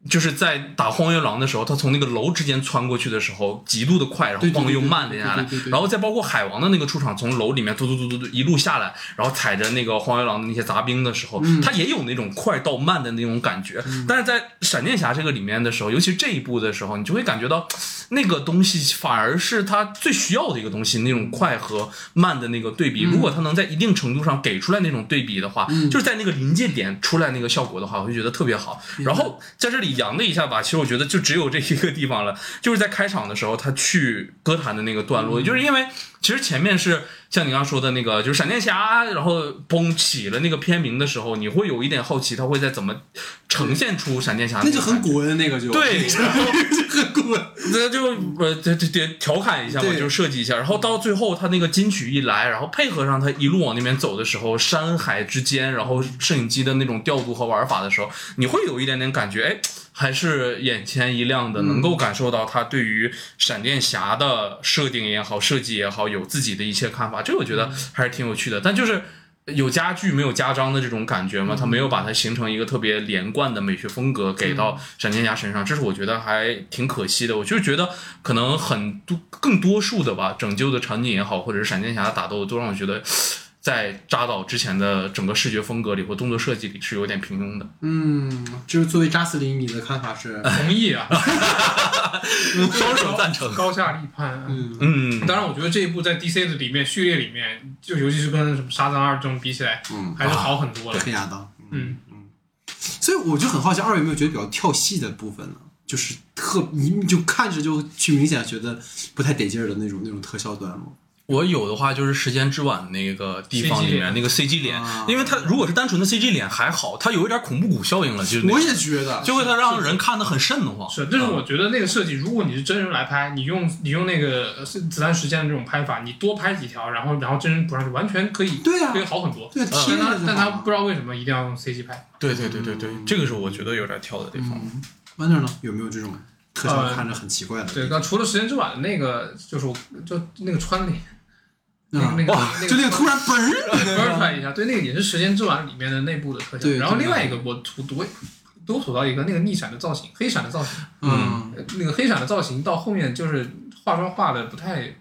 就是在打荒原狼的时候，他从那个楼之间穿过去的时候，极度的快，然后晃又慢了下来然后再包括海王的那个出场，从楼里面嘟嘟嘟嘟嘟一路下来，然后踩着那个荒原狼的那些杂兵的时候，嗯。他也有那种快到慢的那种感觉。但是在闪电侠这个里面的时候，尤其这一部的时候，你就会感觉到那个东西反而是他最需要的一个东西，那种快和慢的那个对比。如果他能在一定程度上给出来那种对比的话，就是在那个临界点出来那个效果的话，我就觉得特别好。然后在这里扬了一下吧，其实我觉得就只有这一个地方了，就是在开场的时候他去歌坛的那个段落，就是因为其实前面是像你刚刚说的那个，就是闪电侠，然后嘣起了那个片名的时候，你会有一点好奇他会在怎么呈现出闪电侠，那就很古文那个就对，然后很古文。那就呃，这这这调侃一下嘛，就是设计一下，然后到最后他那个金曲一来，然后配合上他一路往那边走的时候，山海之间，然后摄影机的那种调度和玩法的时候，你会有一点点感觉，哎，还是眼前一亮的，能够感受到他对于闪电侠的设定也好，设计也好，有自己的一些看法，这个我觉得还是挺有趣的，但就是。有加剧没有加章的这种感觉嘛，他没有把它形成一个特别连贯的美学风格给到闪电侠身上，这是我觉得还挺可惜的。我就是觉得可能很多更多数的吧，拯救的场景也好，或者是闪电侠的打斗，都让我觉得在扎导之前的整个视觉风格里或动作设计里是有点平庸的。嗯，就是作为扎斯林，你的看法是？同意啊，双手赞成。高下立判啊。嗯嗯，当然，我觉得这一部在 DC 的里面序列里面，就尤其是跟什么沙赞二这种比起来，嗯，还是好很多了。对黑亚当。嗯嗯，所以我就很好奇，二位有没有觉得比较跳戏的部分呢？就是特你就看着就去明显觉得不太得劲儿的那种那种特效段落。我有的话就是时间之碗那个地方里面那个 CG 脸啊，因为它如果是单纯的 CG 脸还好，它有一点恐怖谷效应了，就是我也觉得，就会它让人看得很瘆得慌。是，但是我觉得那个设计，如果你是真人来拍，你用你用那个呃子弹时间的这种拍法，你多拍几条，然后然后真人补上去，完全可以，对呀可以好很多。对贴但他但他不知道为什么一定要用 CG 拍。对对对对对，这个是我觉得有点跳的地方。嗯 Wonder 呢？有没有这种特效呃看着很奇怪的？对，那除了时间之碗的那个，就是我就那个穿脸，那啊个那个就那个突然嘣儿，burn 出来一下，对，那个也是时间之碗里面的内部的特效对。然后另外一个我吐多多吐到一个那个逆闪的造型，黑闪的造型，嗯，呃那个黑闪的造型到后面就是化妆化的不太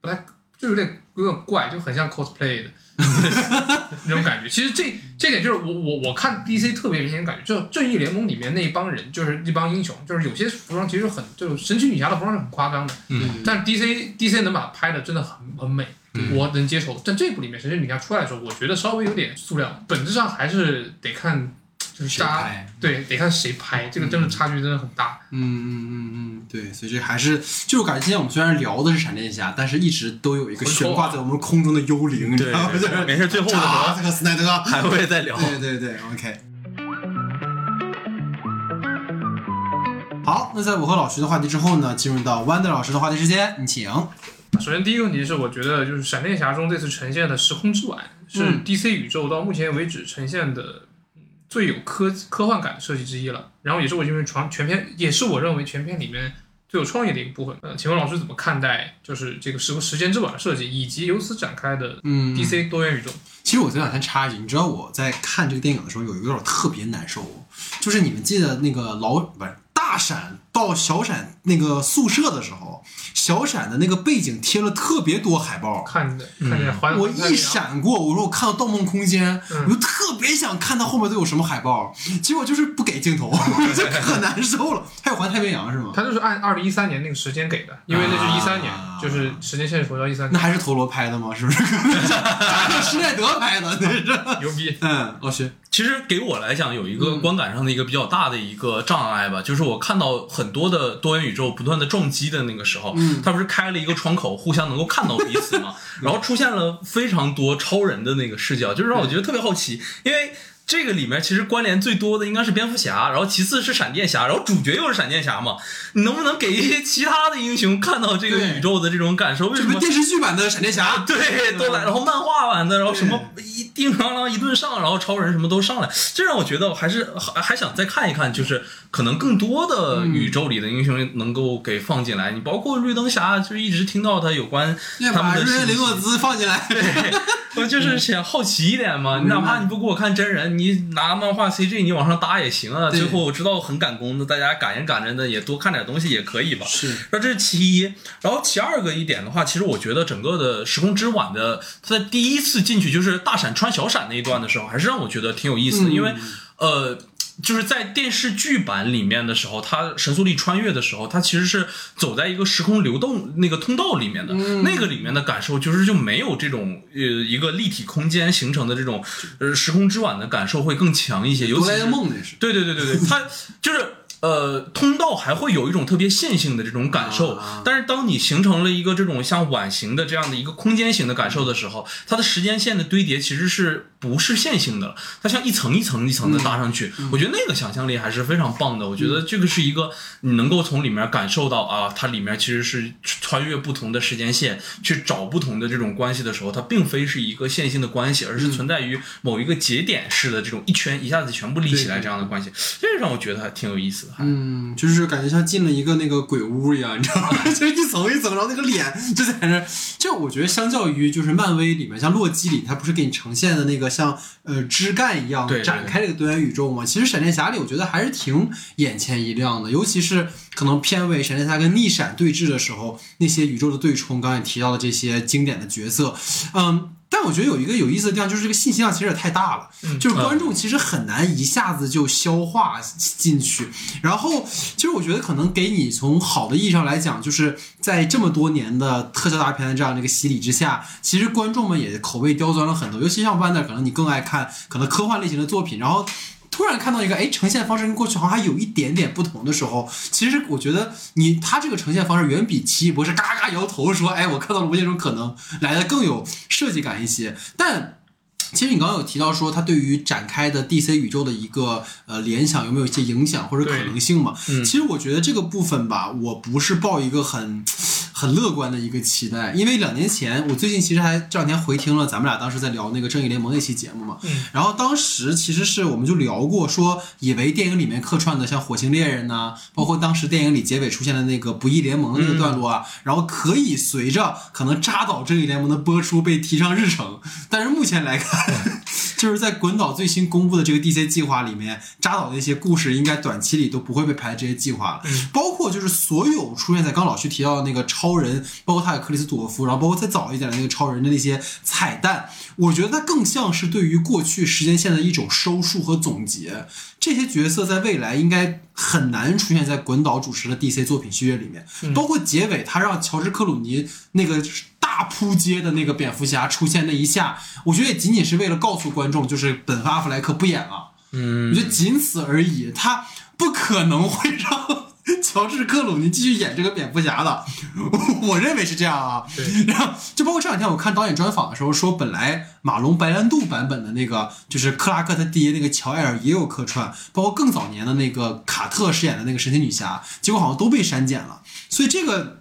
不太，就有点有点怪，就很像 cosplay 的 那种感觉。其实这这点就是我我我看 DC 特别明显感觉，就正义联盟里面那一帮人，就是一帮英雄，就是有些服装其实很，就是神奇女侠的服装是很夸张的，嗯但 DC DC 能把它拍的真的很很美。我能接受，但这部里面神奇女侠出来的时候，我觉得稍微有点塑料，本质上还是得看就是谁大家拍对得看谁拍，这个真的差距真的很大。嗯嗯嗯嗯，对，所以这还是就是感觉今天我们虽然聊的是闪电侠，但是一直都有一个悬挂在我们空中的幽灵，你知对没事，最后的时候扎这个斯奈德，还会再聊。对对对，OK。好，那在我和老徐的话题之后呢，进入到弯的老师的话题时间，你请。首先，第一个问题是，我觉得就是闪电侠中这次呈现的时空之碗是嗯 DC 宇宙到目前为止呈现的嗯最有科科幻感的设计之一了。然后也是我认为全全片，也是我认为全片里面最有创意的一个部分。呃，请问老师怎么看待就是这个时时间之碗的设计，以及由此展开的嗯 DC 多元宇宙？其实我这两天插一句，你知道我在看这个电影的时候有一个点特别难受，就是你们记得那个老不是大闪到小闪那个宿舍的时候，小闪的那个背景贴了特别多海报。看着看见环我一闪过，我说我看到《盗梦空间》嗯我就特别想看到后面都有什么海报，结果就是不给镜头，我就可难受了。还有《环太平洋》是吗？他就是按二零一三年那个时间给的，因为那是一三年，啊就是时间线是回到一三，那还是陀螺拍的吗？是不是？施耐德拍的那是。牛逼。嗯，老徐，其实给我来讲，有一个嗯观感上的一个比较大的一个障碍吧，就是我看到很多的多元宇宙不断的撞击的那个时候，嗯它不是开了一个窗口，互相能够看到彼此嘛，然后出现了非常多超人的那个视角，就是让我觉得特别好奇，因为。这个里面其实关联最多的应该是蝙蝠侠，然后其次是闪电侠，然后主角又是闪电侠嘛。你能不能给一些其他的英雄看到这个宇宙的这种感受？为什么电视剧版的闪电侠？对，都来，然后漫画版的，然后什么一叮当啷一顿上，然后超人什么都上来，这让我觉得还是还还想再看一看，就是可能更多的宇宙里的英雄能够给放进来。你包括绿灯侠，就一直听到他有关要他们的把瑞恩·信息雷诺兹放进来。我就是想好奇一点嘛，你哪怕你不给我看真人，你拿漫画 CG 你往上搭也行啊。最后我知道很赶工的，大家赶着赶着的也多看点东西也可以吧。是，那这是其一，然后其二个一点的话，其实我觉得整个的时空之碗的，它在第一次进去就是大闪穿小闪那一段的时候，还是让我觉得挺有意思的，嗯因为呃。就是在电视剧版里面的时候，他神速力穿越的时候，他其实是走在一个时空流动那个通道里面的，嗯那个里面的感受就是就没有这种呃一个立体空间形成的这种呃时空之碗的感受会更强一些，尤哆啦其是 A 梦那是。对对对对对，它就是呃，通道还会有一种特别线性的这种感受，啊。但是当你形成了一个这种像碗形的这样的一个空间型的感受的时候，它的时间线的堆叠其实是不是线性的了？它像一层一层一层的搭上去，我觉得那个想象力还是非常棒的。我觉得这个是一个你能够从里面感受到啊，它里面其实是穿越不同的时间线去找不同的这种关系的时候，它并非是一个线性的关系，而是存在于某一个节点式的这种一圈一下子全部立起来这样的关系，这个让我觉得还挺有意思嗯，就是感觉像进了一个那个鬼屋一样，你知道吗？就一层一层，然后那个脸 就在那儿。这我觉得相较于就是漫威里面，像洛基里，他不是给你呈现的那个像呃枝干一样展开这个多元宇宙吗？其实闪电侠里我觉得还是挺眼前一亮的，尤其是可能片尾闪电侠跟逆闪对峙的时候，那些宇宙的对冲，刚才提到的这些经典的角色，嗯。但我觉得有一个有意思的地方，就是这个信息量其实也太大了，就是观众其实很难一下子就消化进去。然后，其实我觉得可能给你从好的意义上来讲，就是在这么多年的特效大片的这样的一个洗礼之下，其实观众们也口味刁钻了很多。尤其像 Wander，可能你更爱看可能科幻类型的作品，然后。突然看到一个哎，呈现方式跟过去好像还有一点点不同的时候，其实我觉得你他这个呈现方式远比奇异博士嘎嘎摇头说哎，我看到了无限种可能来的更有设计感一些。但其实你刚刚有提到说，它对于展开的 DC 宇宙的一个呃联想有没有一些影响或者可能性嘛？嗯其实我觉得这个部分吧，我不是抱一个很很乐观的一个期待，因为两年前我最近其实还这两天回听了咱们俩当时在聊那个正义联盟那期节目嘛，嗯。然后当时其实是我们就聊过说，以为电影里面客串的像火星猎人呐、包括当时电影里结尾出现的那个不义联盟的那个段落啊，然后可以随着可能扎导正义联盟的播出被提上日程，但是目前来看，就是在滚导最新公布的这个 DC 计划里面，扎导的一些故事应该短期里都不会被排在这些计划了，嗯包括就是所有出现在刚老徐提到的那个超人，包括他有克里斯朵夫，然后包括再早一点的那个超人的那些彩蛋，我觉得它更像是对于过去时间线的一种收束和总结。这些角色在未来应该很难出现在滚导主持的 DC 作品序列里面，包括结尾他让乔治克鲁尼那个大扑街的那个蝙蝠侠出现那一下，我觉得也仅仅是为了告诉观众，就是本阿弗莱克不演了。嗯我觉得仅此而已，他不可能会让乔治克鲁尼继续演这个蝙蝠侠的，我认为是这样啊。然后就包括这两天我看导演专访的时候说，本来马龙白兰度版本的那个就是克拉克他爹那个乔艾尔也有客串，包括更早年的那个卡特饰演的那个神奇女侠，结果好像都被删减了，所以这个。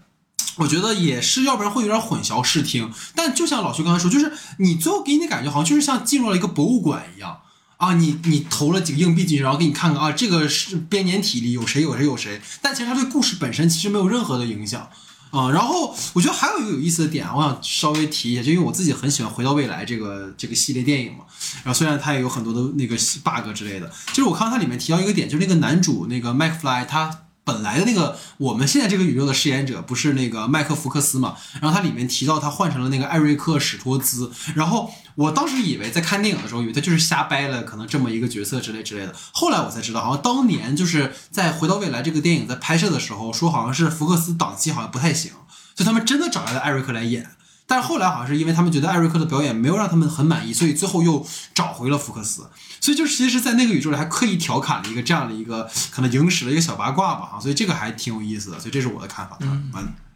我觉得也是，要不然会有点混淆视听。但就像老徐刚才说，就是你最后给你的感觉好像就是像进入了一个博物馆一样啊，你你投了几个硬币进去，然后给你看看啊，这个是编年体里有谁有谁有谁，但其实它对故事本身其实没有任何的影响。啊、然后我觉得还有一个有意思的点，我想稍微提一下，就因为我自己很喜欢《回到未来》这个这个系列电影嘛，然后虽然它也有很多的那个 bug 之类的，就是我看到它里面提到一个点，就是那个男主那个麦克 Fly 他。本来的那个我们现在这个宇宙的饰演者不是那个麦克福克斯嘛？然后它里面提到他换成了那个艾瑞克史托兹，然后我当时以为在看电影的时候，以为他就是瞎掰了可能这么一个角色之类之类的。后来我才知道，好像当年就是在《回到未来》这个电影在拍摄的时候，说好像是福克斯档期好像不太行，所以他们真的找来了艾瑞克来演。但是后来好像是因为他们觉得艾瑞克的表演没有让他们很满意，所以最后又找回了福克斯。所以就其实，在那个宇宙里还刻意调侃了一个这样的一个可能影史的一个小八卦吧，哈，所以这个还挺有意思的。所以这是我的看法。嗯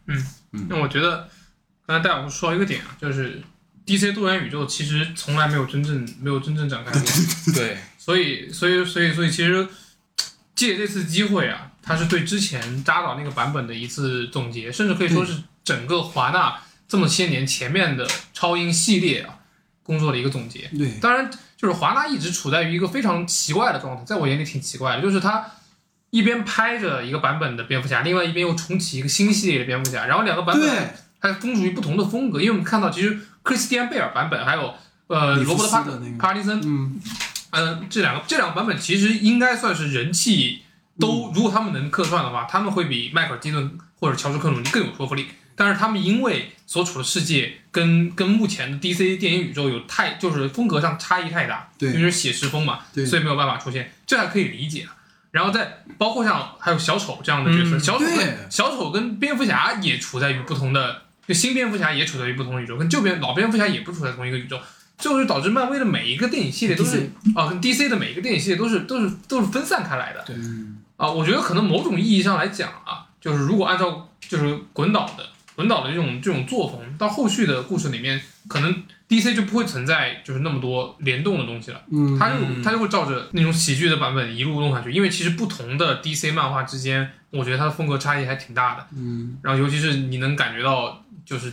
嗯嗯，那我觉得刚才戴老师说到一个点啊，就是 DC 多元宇宙其实从来没有真正没有真正展开过，对，所以所以所以所以其实借这次机会啊，它是对之前扎导那个版本的一次总结，甚至可以说是整个华纳这么些年前面的超英系列啊工作的一个总结。对，当然，就是华纳一直处在于一个非常奇怪的状态，在我眼里挺奇怪的，就是他一边拍着一个版本的蝙蝠侠，另外一边又重启一个新系列的蝙蝠侠，然后两个版本对，它风属于不同的风格，因为我们看到其实克里斯蒂安贝尔版本还有呃罗伯特帕斯的那个帕丁森，嗯，嗯这两个这两个版本其实应该算是人气都，如果他们能客串的话，他们会比迈克尔基顿或者乔治克鲁尼更有说服力。但是他们因为所处的世界跟跟目前的 DC 电影宇宙有太就是风格上差异太大，对因为是写实风嘛，对所以没有办法出现。这还可以理解。然后再包括像还有小丑这样的角色，嗯小丑小丑跟蝙蝠侠也处在于不同的，就新蝙蝠侠也处在于不同的宇宙，跟旧蝙老蝙蝠侠也不处在同一个宇宙，最后就导致漫威的每一个电影系列都是啊，跟 DC 的每一个电影系列都是都是都是分散开来的。对啊，我觉得可能某种意义上来讲啊，就是如果按照就是滚导的滚导的这种这种作风，到后续的故事里面，可能 DC 就不会存在就是那么多联动的东西了。嗯，他就嗯它就会照着那种喜剧的版本一路弄下去，因为其实不同的 DC 漫画之间，我觉得它的风格差异还挺大的。嗯然后尤其是你能感觉到，就是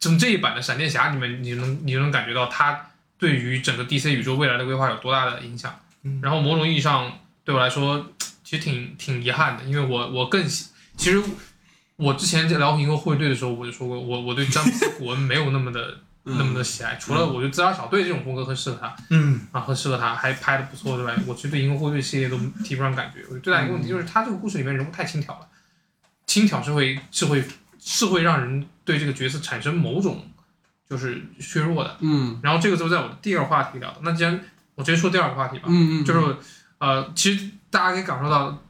从这一版的闪电侠里面，你能你就能感觉到它对于整个 DC 宇宙未来的规划有多大的影响。嗯然后某种意义上对我来说，其实挺挺遗憾的，因为我我更喜其实我之前在聊银河护卫队的时候，我就说过，我我对詹姆斯古恩没有那么的 那么的喜爱，除了我觉得自杀小队这种风格很适合他。嗯啊，很适合他，还拍的不错对吧，我其实对《银河护卫队》系列都提不上感觉。我觉得最大一个问题就是他这个故事里面人物太轻佻了，轻佻是会是会是会让人对这个角色产生某种就是削弱的。嗯然后这个就在我的第二话题聊的。那既然我直接说第二个话题吧，嗯嗯，就是呃，其实大家可以感受到，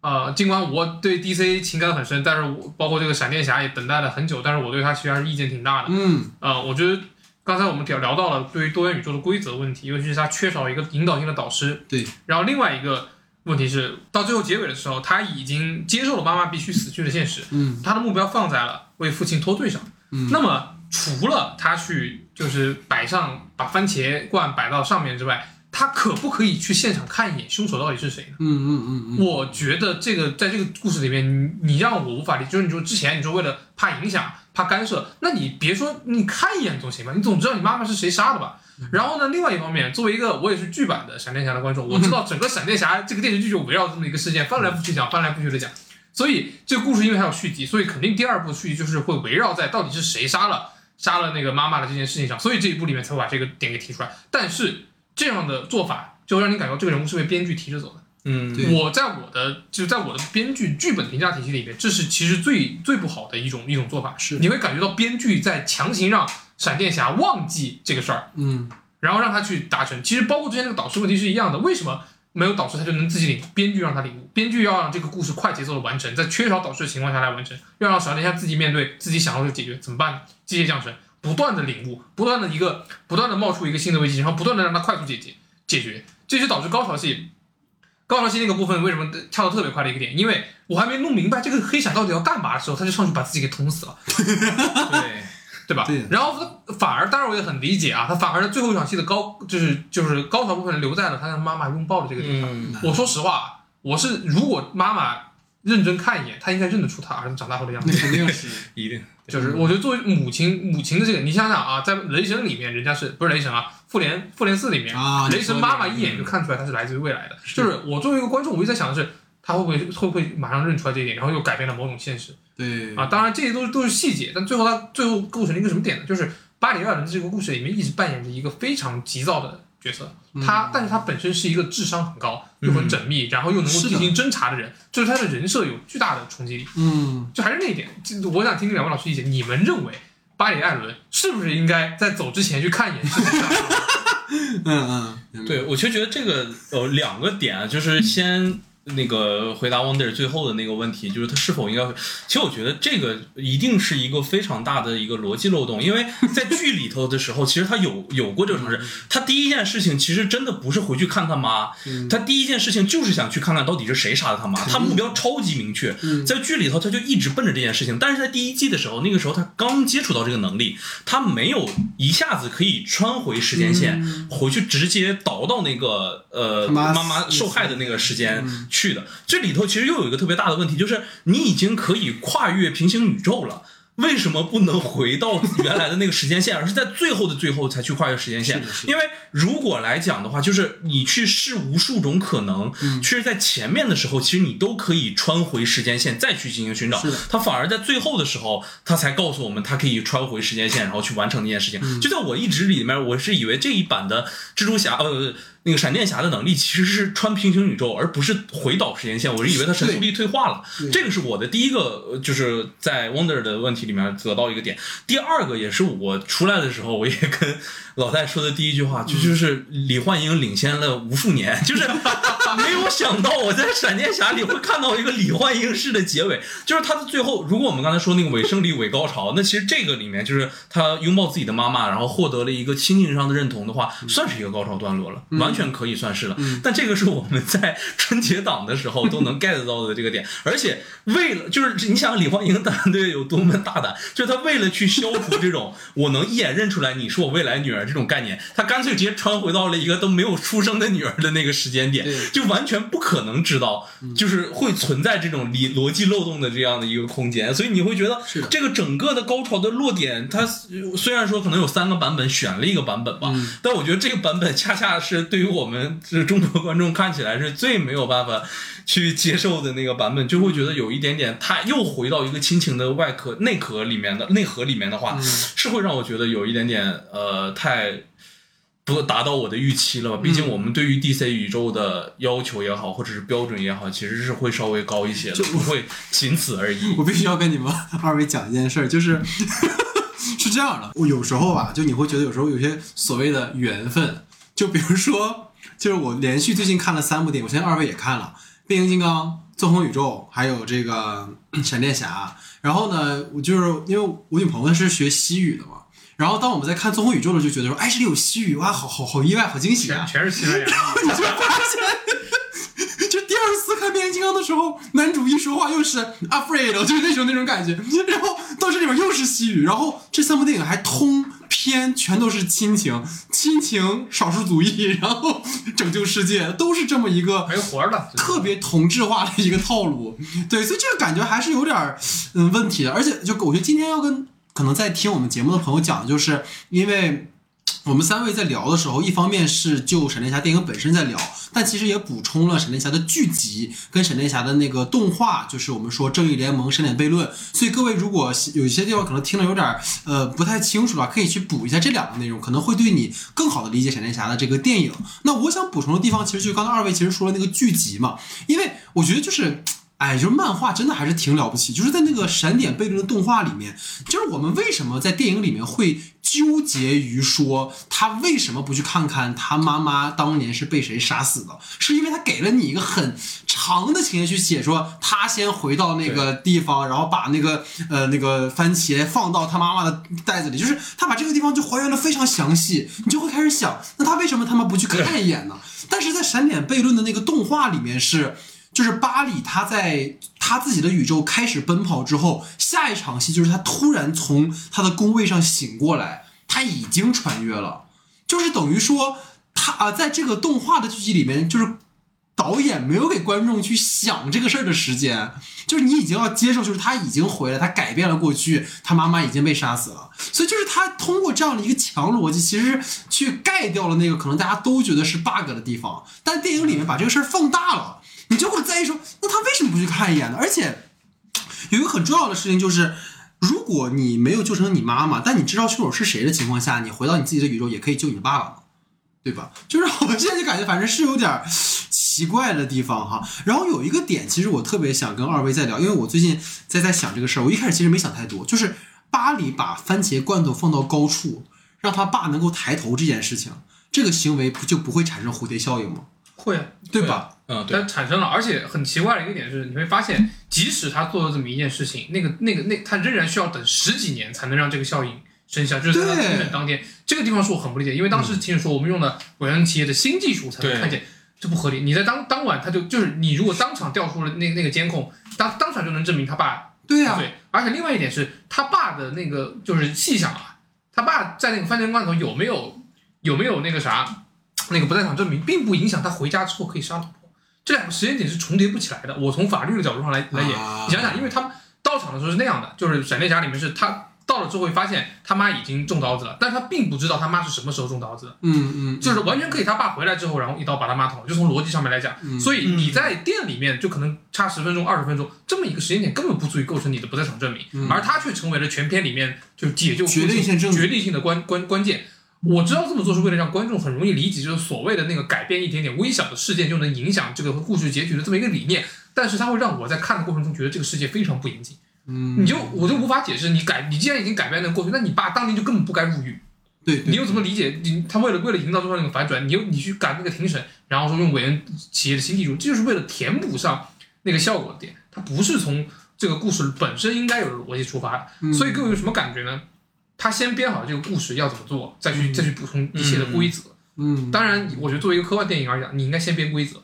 呃，尽管我对 DC 情感很深，但是我包括这个闪电侠也等待了很久，但是我对他其实还是意见挺大的。嗯啊，我觉得刚才我们聊聊到了对于多元宇宙的规则问题，尤其是他缺少一个引导性的导师。对。然后另外一个问题是，到最后结尾的时候，他已经接受了妈妈必须死去的现实，嗯他的目标放在了为父亲脱罪上。嗯，那么除了他去就是摆上把番茄罐摆到上面之外，他可不可以去现场看一眼凶手到底是谁呢？嗯嗯嗯嗯，我觉得这个在这个故事里面，你你让我无法理解，就是你说之前你说为了怕影响、怕干涉，那你别说你看一眼总行吧，你总知道你妈妈是谁杀的吧？然后呢，另外一方面，作为一个我也是剧版的闪电侠的观众，我知道整个闪电侠这个电视剧就围绕这么一个事件翻来覆去讲，翻来覆去的讲，所以这个故事因为还有续集，所以肯定第二部续集就是会围绕在到底是谁杀了杀了那个妈妈的这件事情上，所以这一部里面才会把这个点给提出来。但是这样的做法就会让你感觉到这个人物是被编剧提着走的。嗯我在我的就在我的编剧剧本评价体系里面，这是其实最最不好的一种一种做法。是你会感觉到编剧在强行让闪电侠忘记这个事儿，嗯然后让他去达成。其实包括之前那个导师问题是一样的，为什么没有导师他就能自己领悟？编剧让他领悟，编剧要让这个故事快节奏的完成，在缺少导师的情况下来完成，要让闪电侠自己面对自己想要去解决，怎么办呢？机械降神，不断的领悟，不断的一个不断的冒出一个新的危机，然后不断的让他快速解决解决，这就导致高潮戏。高潮戏那个部分为什么跳的特别快的一个点？因为我还没弄明白这个黑闪到底要干嘛的时候，他就上去把自己给捅死了。对，对吧？对然后他反而，当然我也很理解啊，他反而最后一场戏的高，就是就是高潮部分留在了他跟妈妈拥抱的这个地方。嗯我说实话，我是如果妈妈认真看一眼，她应该认得出他儿子长大后的样子。肯定是，一定就是我觉得作为母亲，母亲的这个，你想想啊，在雷神里面，人家是不是雷神啊？复联复联四里面，啊雷神妈妈一眼就看出来他是来自于未来的。就是 我作为一个观众，我一直在想的是，他会不会会不会马上认出来这一点，然后又改变了某种现实。对啊，当然这些都是都是细节，但最后他最后构成了一个什么点呢？就是巴里·艾伦这个故事里面一直扮演着一个非常急躁的角色，他但是他本身是一个智商很高又很缜密，然后又能够进行侦查的人，就是他的人设有巨大的冲击力。嗯。就还是那一点，就我想听听两位老师意见，你们认为巴里·艾伦是不是应该在走之前去看一眼？嗯，嗯对，我其实觉得这个呃两个点啊，就是先那个回答 Wonder 最后的那个问题，就是他是否应该会。其实我觉得这个一定是一个非常大的一个逻辑漏洞，因为在剧里头的时候，其实他有有过这个尝试。他第一件事情其实真的不是回去看他妈，嗯他第一件事情就是想去看看到底是谁杀的他妈，他目标超级明确。嗯在剧里头他就一直奔着这件事情，但是在第一季的时候，那个时候他刚接触到这个能力，他没有一下子可以穿回时间线，回去直接倒到那个呃妈妈受害的那个时间去的。这里头其实又有一个特别大的问题，就是你已经可以跨越平行宇宙了。为什么不能回到原来的那个时间线，而是在最后的最后才去跨越时间线因为如果来讲的话，就是你去试无数种可能，嗯其实，在前面的时候，其实你都可以穿回时间线再去进行寻找是。他反而在最后的时候，他才告诉我们，他可以穿回时间线，然后去完成那件事情。嗯就在我一直里面，我是以为这一版的蜘蛛侠，呃，那个闪电侠的能力其实是穿平行宇宙，而不是回倒时间线。我是以为他神速力退化了。这个是我的第一个，呃就是在 Wonder 的问题里面得到一个点。第二个也是我出来的时候，我也跟老戴说的第一句话，就就是李焕英领先了无数年，就是没有想到我在闪电侠里会看到一个李焕英式的结尾，就是他的最后，如果我们刚才说那个伪胜利、伪高潮，那其实这个里面就是他拥抱自己的妈妈，然后获得了一个亲情上的认同的话，算是一个高潮段落了，完全可以算是了。但这个是我们在春节档的时候都能 get 到的这个点，而且为了就是你想李焕英团队有多么大胆，就是他为了去消除这种我能一眼认出来你是我未来女儿这种概念，他干脆直接穿回到了一个都没有出生的女儿的那个时间点，就完全不可能知道，就是会存在这种理逻辑漏洞的这样的一个空间，所以你会觉得这个整个的高潮的落点，它虽然说可能有三个版本，选了一个版本吧，但我觉得这个版本恰恰是对于我们这中国观众看起来是最没有办法去接受的那个版本，就会觉得有一点点，它又回到一个亲情的外壳内壳里面的内核里面的话，是会让我觉得有一点点呃太。不达到我的预期了吧？毕竟我们对于 DC 宇宙的要求也好，或者是标准也好，其实是会稍微高一些的，不会仅此而已。我必须要跟你们 二位讲一件事儿，就是 是这样的，我有时候吧，就你会觉得有时候有些所谓的缘分，就比如说，就是我连续最近看了三部电影，我相信二位也看了《变形金刚》《纵横宇宙》，还有这个 《闪电侠》。然后呢，我就是因为我女朋友她是学西语的嘛，然后当我们在看《纵横宇宙》的时候，就觉得说，哎，这里有西语，哇，好好好意外，好惊喜啊全！全是西班牙语。你就发现，看变形金刚的时候，男主一说话又是 afraid，就是那种那种感觉。然后到这里面又是西语，然后这三部电影还通篇全都是亲情，亲情少数族裔，然后拯救世界，都是这么一个没活儿了，特别同质化的一个套路，对，所以这个感觉还是有点儿嗯问题的，而且就我觉得今天要跟可能在听我们节目的朋友讲，就是因为我们三位在聊的时候，一方面是就闪电侠电影本身在聊，但其实也补充了闪电侠的剧集跟闪电侠的那个动画，就是我们说正义联盟闪点悖论。所以各位如果有一些地方可能听得有点儿呃不太清楚了，可以去补一下这两个内容，可能会对你更好的理解闪电侠的这个电影。那我想补充的地方，其实就是刚才二位其实说了那个剧集嘛，因为我觉得就是。哎，就是漫画真的还是挺了不起，就是在那个闪点悖论的动画里面，就是我们为什么在电影里面会纠结于说他为什么不去看看他妈妈当年是被谁杀死的，是因为他给了你一个很长的情节去写，说他先回到那个地方，然后把那个呃那个番茄放到他妈妈的袋子里，就是他把这个地方就还原的非常详细，你就会开始想，那他为什么他妈不去看一眼呢？但是在闪点悖论的那个动画里面是。就是巴里他在他自己的宇宙开始奔跑之后，下一场戏就是他突然从他的工位上醒过来，他已经穿越了，就是等于说他啊，在这个动画的剧集里面，就是导演没有给观众去想这个事儿的时间，就是你已经要接受，就是他已经回来，他改变了过去，他妈妈已经被杀死了，所以就是他通过这样的一个强逻辑，其实去盖掉了那个可能大家都觉得是 bug 的地方，但电影里面把这个事儿放大了。你就会在意说，那他为什么不去看一眼呢？而且有一个很重要的事情就是，如果你没有救成你妈妈，但你知道凶手是谁的情况下，你回到你自己的宇宙也可以救你爸爸嘛，对吧？就是我现在就感觉反正是有点儿奇怪的地方哈。然后有一个点，其实我特别想跟二位再聊，因为我最近在在想这个事儿，我一开始其实没想太多，就是巴黎把番茄罐头放到高处，让他爸能够抬头这件事情，这个行为不就不会产生蝴蝶效应吗？会啊，对吧？嗯，对，但产生了，而且很奇怪的一个点是，你会发现，即使他做了这么一件事情，那个、那个、那，他仍然需要等十几年才能让这个效应生效，就是在他对。出诊当天，这个地方是我很不理解，因为当时听说我们用了伟人企业的新技术才能看见，这不合理。你在当当晚他就就是你如果当场调出了那那个监控，当当场就能证明他爸对呀、对，而且另外一点是他爸的那个就是细想啊，他爸在那个番茄罐头有没有有没有那个啥那个不在场证明，并不影响他回家之后可以杀老婆。这两个时间点是重叠不起来的。我从法律的角度上来来演，啊你想想，因为他们到场的时候是那样的，就是闪电侠里面是他到了之后会发现他妈已经中刀子了，但是他并不知道他妈是什么时候中刀子的。嗯嗯，就是完全可以，他爸回来之后，然后一刀把他妈捅了，就从逻辑上面来讲，嗯所以你在店里面就可能差十分钟、二十分钟，这么一个时间点根本不足以构成你的不在场证明，而他却成为了全片里面就解救决定性决定性的关关关键。我知道这么做是为了让观众很容易理解，就是所谓的那个改变一点点微小的事件就能影响这个故事结局的这么一个理念，但是它会让我在看的过程中觉得这个世界非常不严谨，嗯，你就我就无法解释，你改你既然已经改变那个过去，那你爸当年就根本不该入狱。对，对你又怎么理解？你他为了为了营造最后那个反转，你又你去赶那个庭审，然后说用韦恩企业的新技术，这就是为了填补上那个效果点，它不是从这个故事本身应该有的逻辑出发的。嗯所以各位有什么感觉呢？他先编好这个故事要怎么做，再去再去补充一些的规则。嗯，当然，我觉得作为一个科幻电影而讲，你应该先编规则。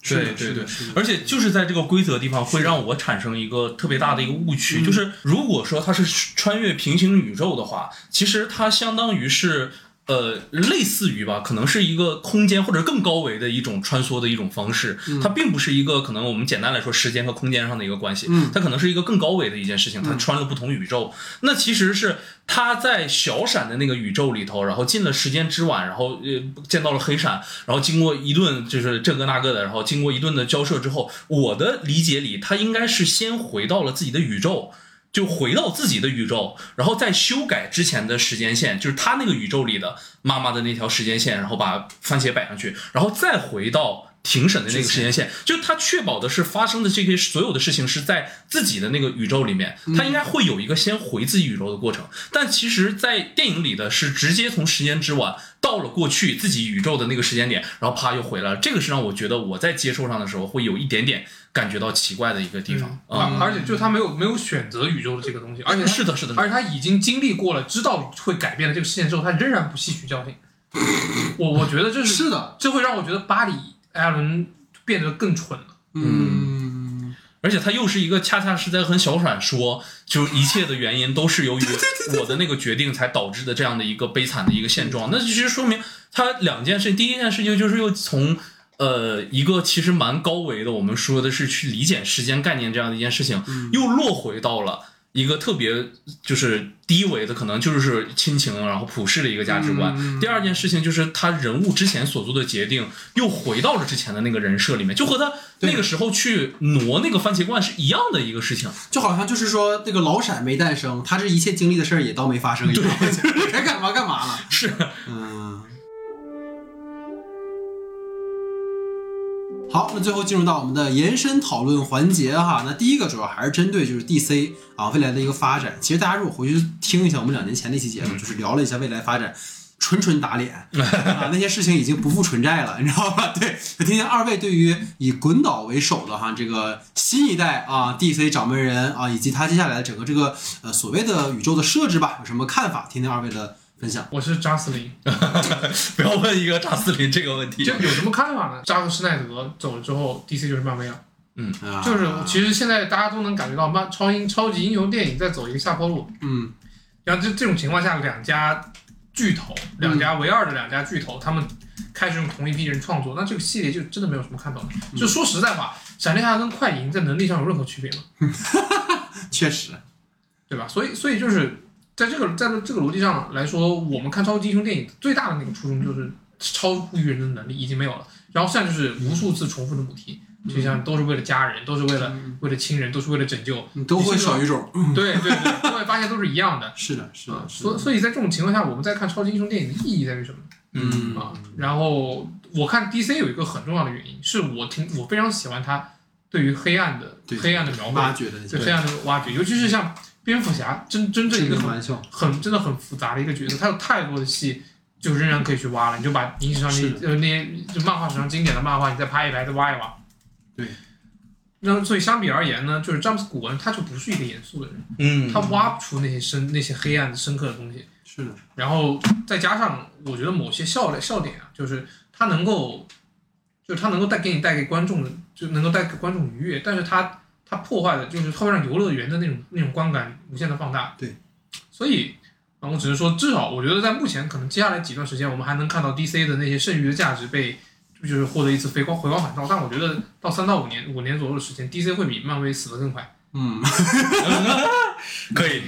是的对对对是的而且就是在这个规则地方，会让我产生一个特别大的一个误区，嗯就是如果说它是穿越平行宇宙的话，其实它相当于是。呃，类似于吧，可能是一个空间或者更高维的一种穿梭的一种方式，它并不是一个可能我们简单来说时间和空间上的一个关系，嗯它可能是一个更高维的一件事情，它穿了不同宇宙。那其实是他在小闪的那个宇宙里头，然后进了时间之碗，然后呃见到了黑闪，然后经过一顿就是这个那个的，然后经过一顿的交涉之后，我的理解里，他应该是先回到了自己的宇宙。就回到自己的宇宙，然后再修改之前的时间线，就是他那个宇宙里的妈妈的那条时间线，然后把番茄摆上去，然后再回到庭审的那个时间线，就他确保的是发生的这些所有的事情是在自己的那个宇宙里面，他应该会有一个先回自己宇宙的过程。但其实，在电影里的是直接从时间之碗到了过去自己宇宙的那个时间点，然后啪又回来了。这个是让我觉得我在接受上的时候会有一点点感觉到奇怪的一个地方啊。而而且就他没有没有选择宇宙的这个东西，而且是的，是的，而且他已经经历过了，知道会改变了这个事件之后，他仍然不吸取教训。我我觉得这是是的，这会让我觉得巴里艾伦变得更蠢了。嗯，而且他又是一个恰恰是在和小闪说，就是一切的原因都是由于我的那个决定才导致的这样的一个悲惨的一个现状。那其实说明他两件事，第一件事情就是又从呃一个其实蛮高维的，我们说的是去理解时间概念这样的一件事情，又落回到了。一个特别就是低维的，可能就是亲情，然后普世的一个价值观。第二件事情就是他人物之前所做的决定，又回到了之前的那个人设里面，就和他那个时候去挪那个番茄罐是一样的一个事情。就好像就是说那个老闪没诞生，他这一切经历的事儿也都没发生一样，就是该干嘛干嘛了。是，嗯。好，那最后进入到我们的延伸讨论环节哈。那第一个主要还是针对就是 DC 啊未来的一个发展。其实大家如果回去听一下我们两年前那期节目，就是聊了一下未来发展，纯纯打脸 啊，那些事情已经不复存在了，你知道吧？对，听听二位对于以滚岛为首的哈这个新一代啊 DC 掌门人啊，以及他接下来的整个这个呃所谓的宇宙的设置吧，有什么看法？听听二位的分享。我是扎斯林，不要问一个扎斯林这个问题就。有什么看法呢？扎克施奈德走了之后，DC 就是漫威了。嗯就是其实现在大家都能感觉到漫超英超级英雄电影在走一个下坡路。嗯然后这这种情况下，两家巨头，两家唯二的两家巨头，他们开始用同一批人创作，那这个系列就真的没有什么看头了。就说实在话，闪电侠跟快银在能力上有任何区别吗？确实，对吧？所以所以就是在这个在这个逻辑上来说，我们看超级英雄电影最大的那个初衷就是超乎于人的能力已经没有了，然后现在就是无数次重复的母题，就像都是为了家人，都是为了为了亲人，都是为了拯救，你都会少一种。对对对，都会发现都是一样的。是的，是的啊，，所所以在这种情况下，我们在看超级英雄电影的意义在于什么嗯啊？然后我看 DC 有一个很重要的原因，是我挺我非常喜欢他对于黑暗的黑暗的描绘，对黑暗的挖掘，尤其是像蝙蝠侠，真真正一个很很真的很复杂的一个角色，他有太多的戏。就仍然可以去挖了，你就把影史上那呃那些就漫画史上经典的漫画，你再拍一拍，再挖一挖。对。那所以相比而言呢，就是詹姆斯古恩他就不是一个严肃的人，嗯他挖不出那些深那些黑暗的深刻的东西。是的，然后再加上我觉得某些笑笑点啊，就是他能够，就是他能够带给你带给观众的，就能够带给观众愉悦，但是他他破坏的就是它会让游乐园的那种那种观感无限的放大。对，所以啊，我只是说，至少我觉得在目前可能接下来几段时间，我们还能看到 DC 的那些剩余的价值被。就是获得一次回光回光返照，但我觉得到三到五年五年左右的时间，DC 会比漫威死得更快。嗯，可以，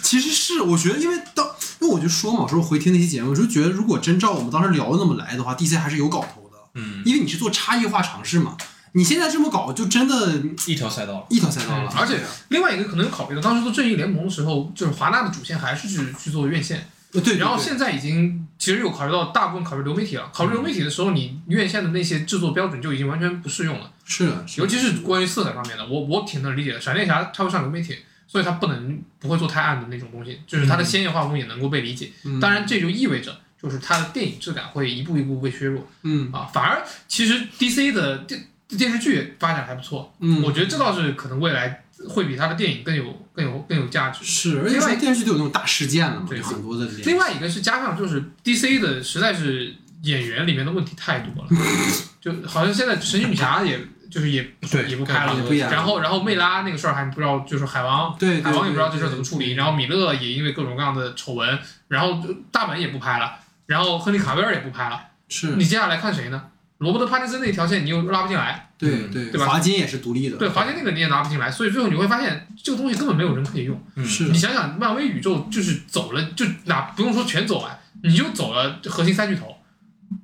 其实是我觉得，因为当因为我就说嘛，我说回听那期节目，我就觉得如果真照我们当时聊的那么来的话，DC 还是有搞头的，嗯，因为你是做差异化尝试嘛，你现在这么搞，就真的一条赛道了。一条赛道了嗯，而且另外一个可能有考虑到，当时做正义联盟的时候，就是华纳的主线还是去去做院线，呃对，对然后现在已经其实有考虑到大部分考虑流媒体了。考虑流媒体的时候，你院线的那些制作标准就已经完全不适用了，是尤其是关于色彩方面的，我我挺能理解的。闪电侠它会上流媒体，所以它不能不会做太暗的那种东西，就是它的鲜艳画风也能够被理解。嗯当然，这就意味着就是它的电影质感会一步一步被削弱嗯啊。反而其实 DC 的电电视剧发展还不错，嗯，我觉得这倒是可能未来会比他的电影更有更有更有价值。是，而且电视剧都有那种大事件了嘛，对很多的连另外一个是加上就是 DC 的实在是演员里面的问题太多了，就好像现在神奇女侠也就是也对也不拍了然后然后魅拉那个事儿还不知道，就是海王对对海王也不知道这事儿怎么处理，然后米勒也因为各种各样的丑闻，然后大本也不拍了，然后亨利卡维尔也不拍了，是，你接下来看谁呢？罗伯特·帕丁森那条线你又拉不进来，嗯对对对吧华金也是独立的，对，华金那个你也拿不进来，所以最后你会发现这个东西根本没有人可以用。嗯是你想想，漫威宇宙就是走了，就哪不用说全走完，你就走了核心三巨头，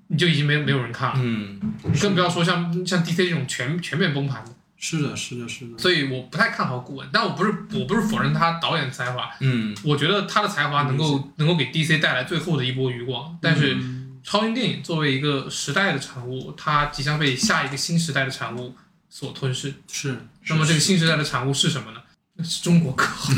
你就已经没没有人看了，嗯，更不要说像像 DC 这种全全面崩盘的。是的，是的，是的，所以我不太看好顾问，但我不是我不是否认他导演的才华，嗯，我觉得他的才华能够能够给 DC 带来最后的一波余光，但是。嗯超英电影作为一个时代的产物，它即将被下一个新时代的产物所吞噬。是，那么这个新时代的产物是什么呢？是中国科幻。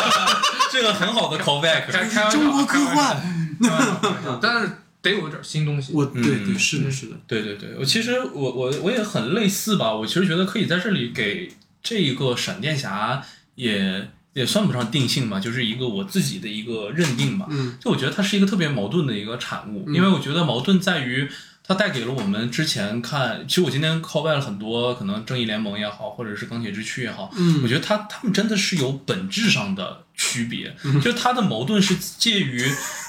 这个很好的 callback，开开玩笑，中国科幻，开玩笑，开玩笑但是得有点新东西。我对对嗯是的，是的，对对对，我其实我我我也很类似吧，我其实觉得可以在这里给这一个闪电侠也也算不上定性吧，就是一个我自己的一个认定吧。嗯。就我觉得它是一个特别矛盾的一个产物，嗯。因为我觉得矛盾在于它带给了我们之前看，其实我今天 call back 了很多，可能正义联盟也好，或者是钢铁之躯也好，我嗯觉得它他们真的是有本质上的区别，就是他的矛盾是介于，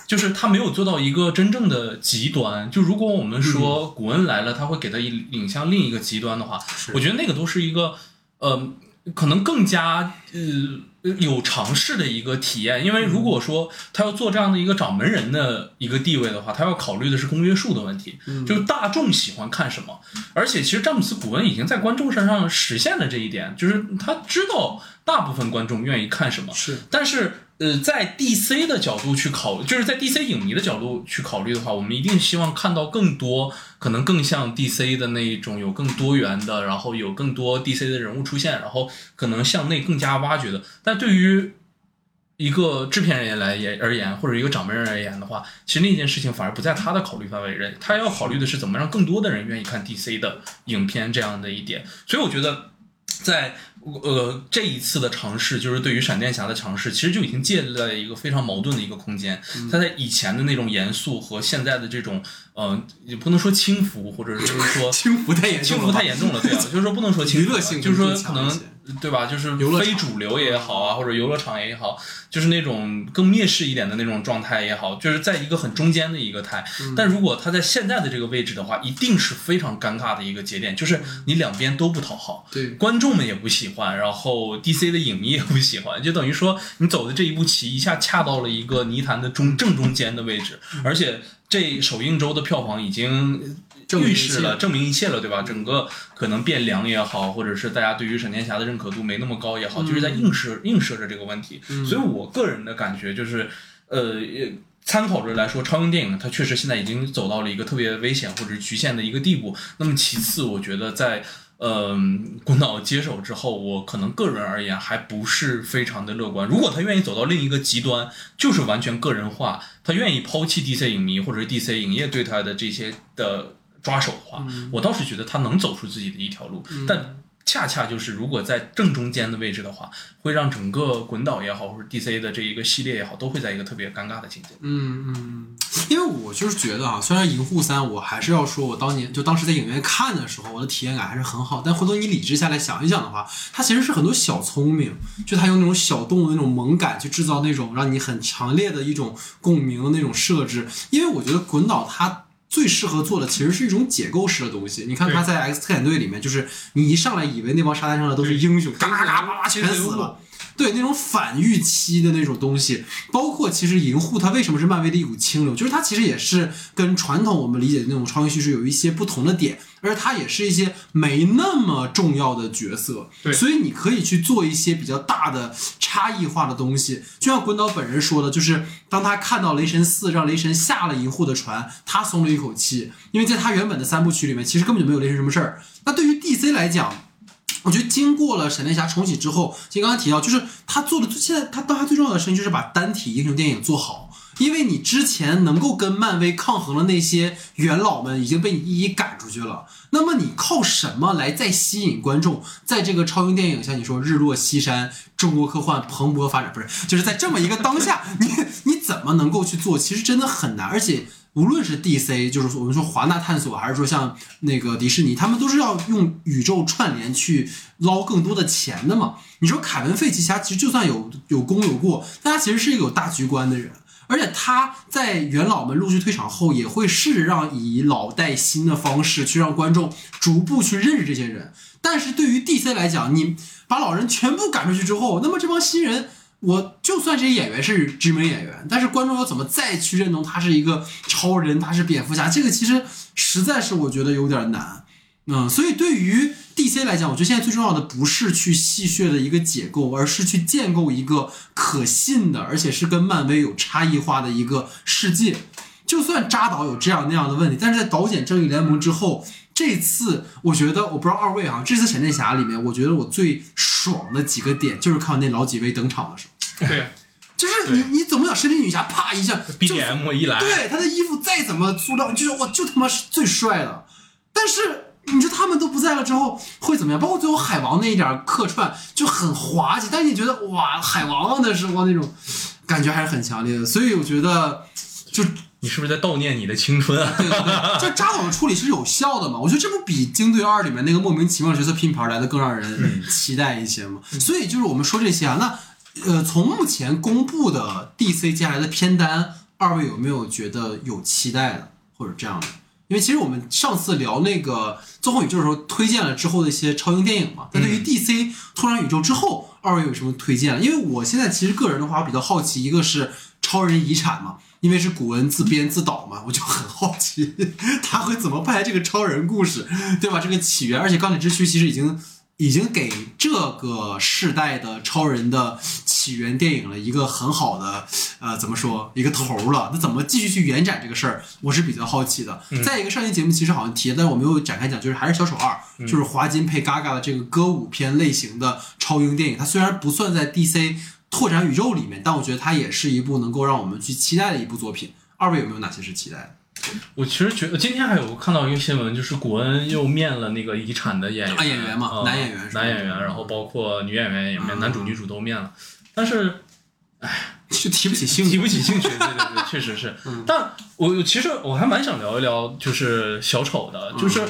就是他没有做到一个真正的极端。就如果我们说古恩来了，他会给他引引向另一个极端的话，我觉得那个都是一个呃，可能更加呃有尝试的一个体验。因为如果说他要做这样的一个掌门人的一个地位的话，他要考虑的是公约数的问题，就是大众喜欢看什么。而且其实詹姆斯·古恩已经在观众身上实现了这一点，就是他知道大部分观众愿意看什么。是，但是呃，在 DC 的角度去考，就是在 DC 影迷的角度去考虑的话，我们一定希望看到更多，可能更像 DC 的那一种有更多元的，然后有更多 DC 的人物出现，然后可能向内更加挖掘的。但对于一个制片人来言而言，或者一个掌门人而言的话，其实那件事情反而不在他的考虑范围内，他要考虑的是怎么让更多的人愿意看 DC 的影片这样的一点。所以我觉得，在呃这一次的尝试，就是对于闪电侠的尝试，其实就已经建立了一个非常矛盾的一个空间。他在以前的那种严肃和现在的这种呃，也不能说轻浮，或者是就是说 轻浮太严重了，轻浮太严重了，对啊，就是说不能说轻浮啊，娱乐性就是说可能对吧？就是非主流也好啊，或者游乐场也好，就是那种更蔑视一点的那种状态也好，就是在一个很中间的一个态。嗯但如果他在现在的这个位置的话，一定是非常尴尬的一个节点，就是你两边都不讨好。对，观众们也不喜欢，然后 DC 的影迷也不喜欢，就等于说你走的这一步棋一下恰到了一个泥潭的中正中间的位置，而且这首映周的票房已经预示了，证明一切了，对吧？整个可能变凉也好，或者是大家对于闪电侠的认可度没那么高也好，就是在映射映射着这个问题。所以我个人的感觉就是，呃。参考着来说，超英电影它确实现在已经走到了一个特别危险或者局限的一个地步。那么其次，我觉得在呃滚导接手之后，我可能个人而言还不是非常的乐观。如果他愿意走到另一个极端，就是完全个人化，他愿意抛弃 DC 影迷或者是 DC 影业对他的这些的抓手的话，我倒是觉得他能走出自己的一条路。但恰恰就是，如果在正中间的位置的话，会让整个滚导也好，或者 DC 的这一个系列也好，都会在一个特别尴尬的境界。嗯嗯，因为我就是觉得啊，虽然《银护三》，我还是要说，我当年就当时在影院看的时候，我的体验感还是很好。但回头你理智下来想一想的话，它其实是很多小聪明，就它用那种小动物那种萌感去制造那种让你很强烈的一种共鸣的那种设置。因为我觉得滚导它。最适合做的其实是一种解构式的东西。你看他在 X 特遣队里面，就是你一上来以为那帮沙滩上的都是英雄，嘎嘎嘎叭叭全死了。对那种反预期的那种东西，包括其实银护它为什么是漫威的一股清流，就是它其实也是跟传统我们理解的那种超英叙事有一些不同的点，而它也是一些没那么重要的角色，对所以你可以去做一些比较大的差异化的东西。就像滚导本人说的，就是当他看到雷神四让雷神下了银护的船，他松了一口气，因为在他原本的三部曲里面，其实根本就没有雷神什么事儿。那对于 DC 来讲，我觉得经过了闪电侠重启之后，就刚刚提到，就是他做的现在他当下最重要的事情就是把单体英雄电影做好。因为你之前能够跟漫威抗衡的那些元老们已经被你一一赶出去了，那么你靠什么来再吸引观众？在这个超英电影，像你说日落西山，中国科幻蓬勃发展，不是就是在这么一个当下，你 你怎么能够去做？其实真的很难，而且无论是 DC，就是我们说华纳探索，还是说像那个迪士尼，他们都是要用宇宙串联去捞更多的钱的嘛。你说凯文·费奇他其实就算有有功有过，但他其实是一个有大局观的人。而且他在元老们陆续退场后，也会试着让以老带新的方式去让观众逐步去认识这些人。但是对于 DC 来讲，你把老人全部赶出去之后，那么这帮新人，我就算这些演员是知名演员，但是观众要怎么再去认同他是一个超人，他是蝙蝠侠？这个其实实在是我觉得有点难。嗯，所以对于 DC 来讲，我觉得现在最重要的不是去戏谑的一个解构，而是去建构一个可信的，而且是跟漫威有差异化的一个世界。就算扎导有这样那样的问题，但是在导剪正义联盟之后，这次我觉得，我不知道二位啊，这次闪电侠里面，我觉得我最爽的几个点就是看那老几位登场的时候。对，就是你你怎么想，神奇女侠啪一下，BGM 一来，对她的衣服再怎么塑料，就是我就他妈是最帅的，但是。你说他们都不在了之后会怎么样？包括最后海王那一点客串就很滑稽，但是你觉得哇，海王的时候那种感觉还是很强烈的。所以我觉得，就你是不是在悼念你的青春啊？对 对对，就扎导的处理是有效的嘛？我觉得这不比《京队二》里面那个莫名其妙角色拼盘来的更让人期待一些吗？所以就是我们说这些啊，那呃，从目前公布的 DC 接下来的片单，二位有没有觉得有期待的或者这样的？因为其实我们上次聊那个纵横宇宙的时候，推荐了之后的一些超英电影嘛。那对于 DC 突然宇宙之后，二位有什么推荐？因为我现在其实个人的话，我比较好奇，一个是超人遗产嘛，因为是古文自编自导嘛，我就很好奇他会怎么拍这个超人故事，对吧？这个起源，而且钢铁之躯其实已经。已经给这个世代的超人的起源电影了一个很好的呃怎么说一个头了？那怎么继续去延展这个事儿？我是比较好奇的。再一个上期节目其实好像提，但是我没有展开讲，就是还是小丑二，就是华金配 Gaga 的这个歌舞片类型的超英电影。它虽然不算在 DC 拓展宇宙里面，但我觉得它也是一部能够让我们去期待的一部作品。二位有没有哪些是期待的？我其实觉得今天还有看到一个新闻，就是古恩又面了那个遗产的演员，演员嘛，男演员，男演员，然后包括女演员也面，男主女主都面了。但是，唉，就提不起兴趣，提不起兴趣。对对对，确实是。但我其实我还蛮想聊一聊，就是小丑的，就是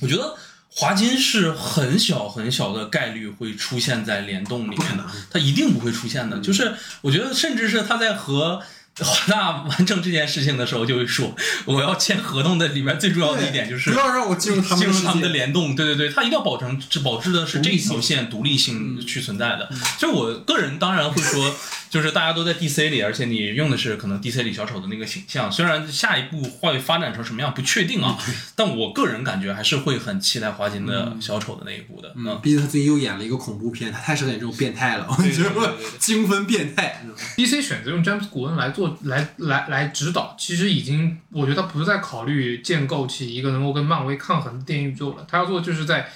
我觉得华金是很小很小的概率会出现在联动里面的，它一定不会出现的。就是我觉得，甚至是他在和。华纳完成这件事情的时候，就会说我要签合同的里面最重要的一点就是不要让我进入他们进入他们的联动。对对对，他一定要保证保质的是这条线独立性去存在的。所以我个人当然会说。就是大家都在 DC 里，而且你用的是可能 DC 里小丑的那个形象，虽然下一步会发展成什么样不确定啊，但我个人感觉还是会很期待华金的小丑的那一部的。嗯，毕竟他最近又演了一个恐怖片，他太适合演这种变态了，我觉得精分变态。DC 选择用詹姆斯古恩来做来来来指导，其实已经我觉得他不是在考虑建构起一个能够跟漫威抗衡的电影宇宙了，他要做就是在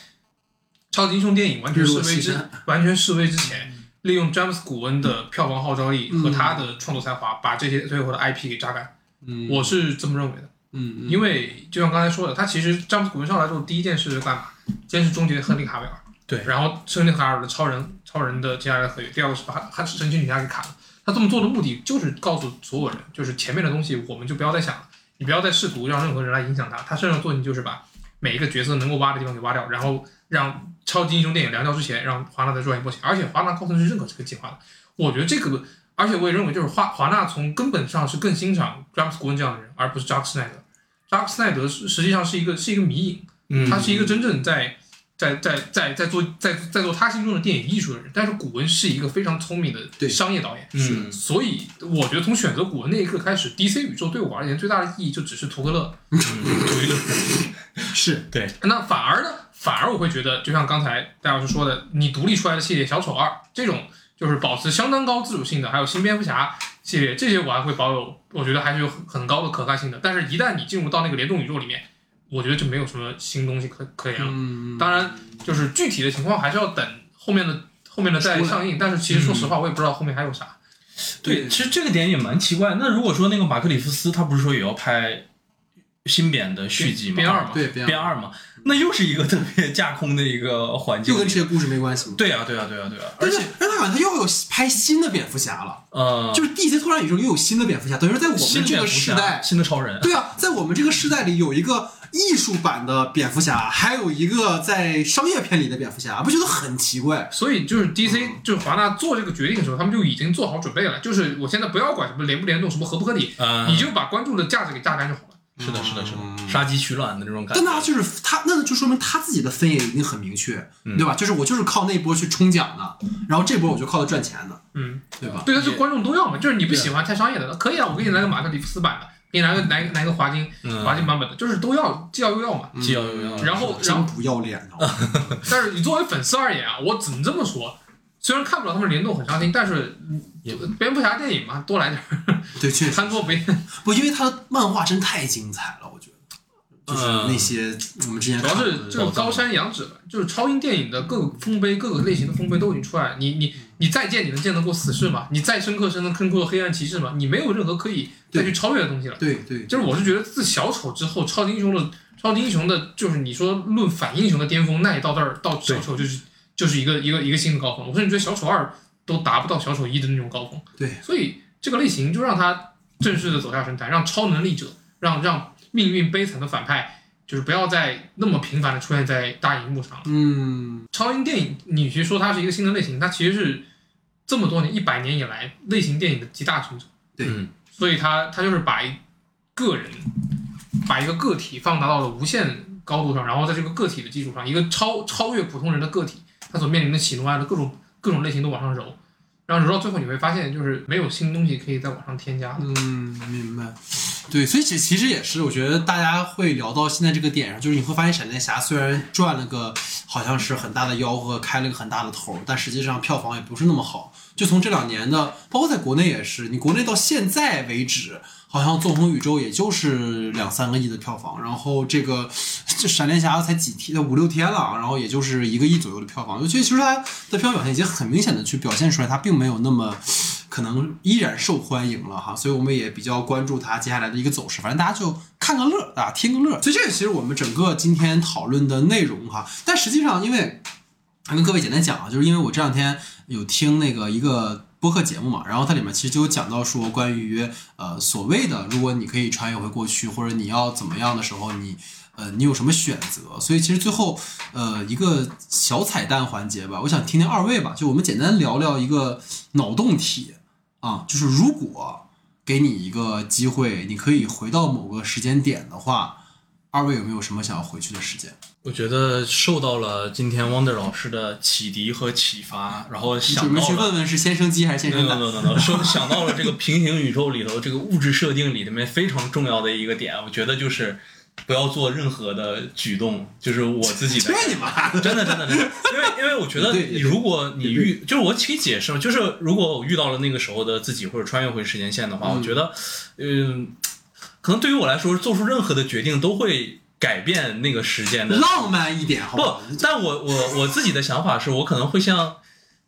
超级英雄电影完全示威之完全示威之前。利用詹姆斯·古恩的票房号召力和他的创作才华，把这些最后的 IP 给榨干。嗯，我是这么认为的。嗯，因为就像刚才说的，他其实詹姆斯·古恩上来之后，第一件事是干嘛？先是终结亨利·卡维尔。对。然后亨利·卡维尔的超人，超人的接下来的合约。第二个是把他神奇女侠给砍了。他这么做的目的就是告诉所有人，就是前面的东西我们就不要再想了，你不要再试图让任何人来影响他。他身上做的就是把每一个角色能够挖的地方给挖掉，然后让。超级英雄电影凉掉之前，让华纳再赚一波钱，而且华纳高层是认可这个计划的。我觉得这个，而且我也认为，就是华华纳从根本上是更欣赏詹姆斯·古恩这样的人，而不是扎克·斯奈德。扎克·斯奈德实实际上是一个是一个迷影，他是一个真正在在在在在做在在做他心中的电影艺术的人。但是古文是一个非常聪明的商业导演，是。所以我觉得从选择古文那一刻开始，DC 宇宙对我而言最大的意义就只是图个乐，图一乐。是对。那反而呢？反而我会觉得，就像刚才戴老师说的，你独立出来的系列《小丑二》这种，就是保持相当高自主性的，还有新蝙蝠侠系列这些，我还会保有，我觉得还是有很高的可看性的。但是，一旦你进入到那个联动宇宙里面，我觉得就没有什么新东西可可言了。嗯，当然，就是具体的情况还是要等后面的后面的再上映。但是其实说实话，我也不知道后面还有啥。对，其实这个点也蛮奇怪。那如果说那个马克里夫斯他不是说也要拍新编的续集吗？编二嘛对，编编二嘛，那又是一个特别架空的一个环境又。跟这些故事没关系吗。对啊，对啊，对啊，对啊，而且而且，而且好像他又有拍新的蝙蝠侠了，呃，就是 DC 拓展宇宙又有新的蝙蝠侠，等于说在我们这个时代，新的超人，对啊，在我们这个时代里有一个艺术版的蝙蝠侠，还有一个在商业片里的蝙蝠侠，不觉得很奇怪？所以就是 DC 嗯就是华纳做这个决定的时候，他们就已经做好准备了。就是我现在不要管什么联不联动，什么合不合理，呃，你就把观众的价值给榨干就好了。是的，是的，是嗯的，杀鸡取卵的那种感觉但觉。他就是他，那就说明他自己的分野已经很明确，嗯对吧？就是我就是靠那波去冲奖的，然后这波我就靠它赚钱的，嗯，对吧？对，但是观众都要嘛，就是你不喜欢太商业的，可以啊，我给你来个马特里夫斯版的，给你拿个来来个华金嗯华金版本的，就是都要既要又要嘛。既要又要，然后然后，真不要脸啊！但是你作为粉丝而言啊，我只能这么说。虽然看不了他们联动很伤心，但是蝙蝠侠电影嘛，多来点儿，对，确实 贪多别。不，因为他的漫画真太精彩了，我觉得，就是嗯那些我们之前主要是就是高山仰止吧，就是超英电影的各个丰碑、各个类型的丰碑都已经出来。你你你再见，你能见得过死侍吗？你再深刻，深能坑过黑暗骑士吗？你没有任何可以再去超越的东西了。对对，就是我是觉得自小丑之后，超级英雄的超级英雄的，就是你说论反英雄的巅峰，那也到这儿到小丑就是就是一个一个一个新的高峰。我甚至觉得小丑二都达不到小丑一的那种高峰。对，所以这个类型就让他正式的走下神坛，让超能力者，让让命运悲惨的反派，就是不要再那么频繁的出现在大荧幕上了。嗯，超英电影，你去说它是一个新的类型，它其实是这么多年一百年以来类型电影的集大成者。对嗯所以它它就是把一个人，把一个个体放大到了无限高度上，然后在这个个体的基础上，一个超超越普通人的个体，他所面临的喜怒哀乐各种各种类型都往上揉，然后揉到最后你会发现，就是没有新东西可以再往上添加的。嗯，明白。对，所以其其实也是，我觉得大家会聊到现在这个点上，就是你会发现闪电侠虽然赚了个好像是很大的吆喝，开了个很大的头，但实际上票房也不是那么好。就从这两年的，包括在国内也是，你国内到现在为止，好像《纵横宇宙》也就是两三个亿的票房，然后这个这闪电侠才几天五六天了啊，然后也就是一个亿左右的票房。尤其其实它的票房表现已经很明显的去表现出来，它并没有那么可能依然受欢迎了哈，所以我们也比较关注它接下来的一个走势。反正大家就看个乐啊，听个乐。所以这个其实我们整个今天讨论的内容哈，但实际上因为跟各位简单讲啊，就是因为我这两天有听那个一个播客节目嘛，然后它里面其实就有讲到说关于呃所谓的如果你可以穿越回过去，或者你要怎么样的时候，你呃你有什么选择？所以其实最后呃一个小彩蛋环节吧，我想听听二位吧，就我们简单聊聊一个脑洞题啊，就是如果给你一个机会，你可以回到某个时间点的话，二位有没有什么想要回去的时间？我觉得受到了今天 Wonder 老师的启迪和启发，然后想到了。去问问是先生鸡还是先 no 蛋？no no no，说想到了这个平行宇宙里头这个物质设定里面非常重要的一个点，我觉得就是不要做任何的举动，就是我自己的 对你妈！真的真的真的，因为因为我觉得如果你遇，就是我可以解释嘛，就是如果我遇到了那个时候的自己，或者穿越回时间线的话，嗯我觉得，嗯，可能对于我来说，做出任何的决定都会改变那个时间的。浪漫一点，好不好？，但我我我自己的想法是我可能会像，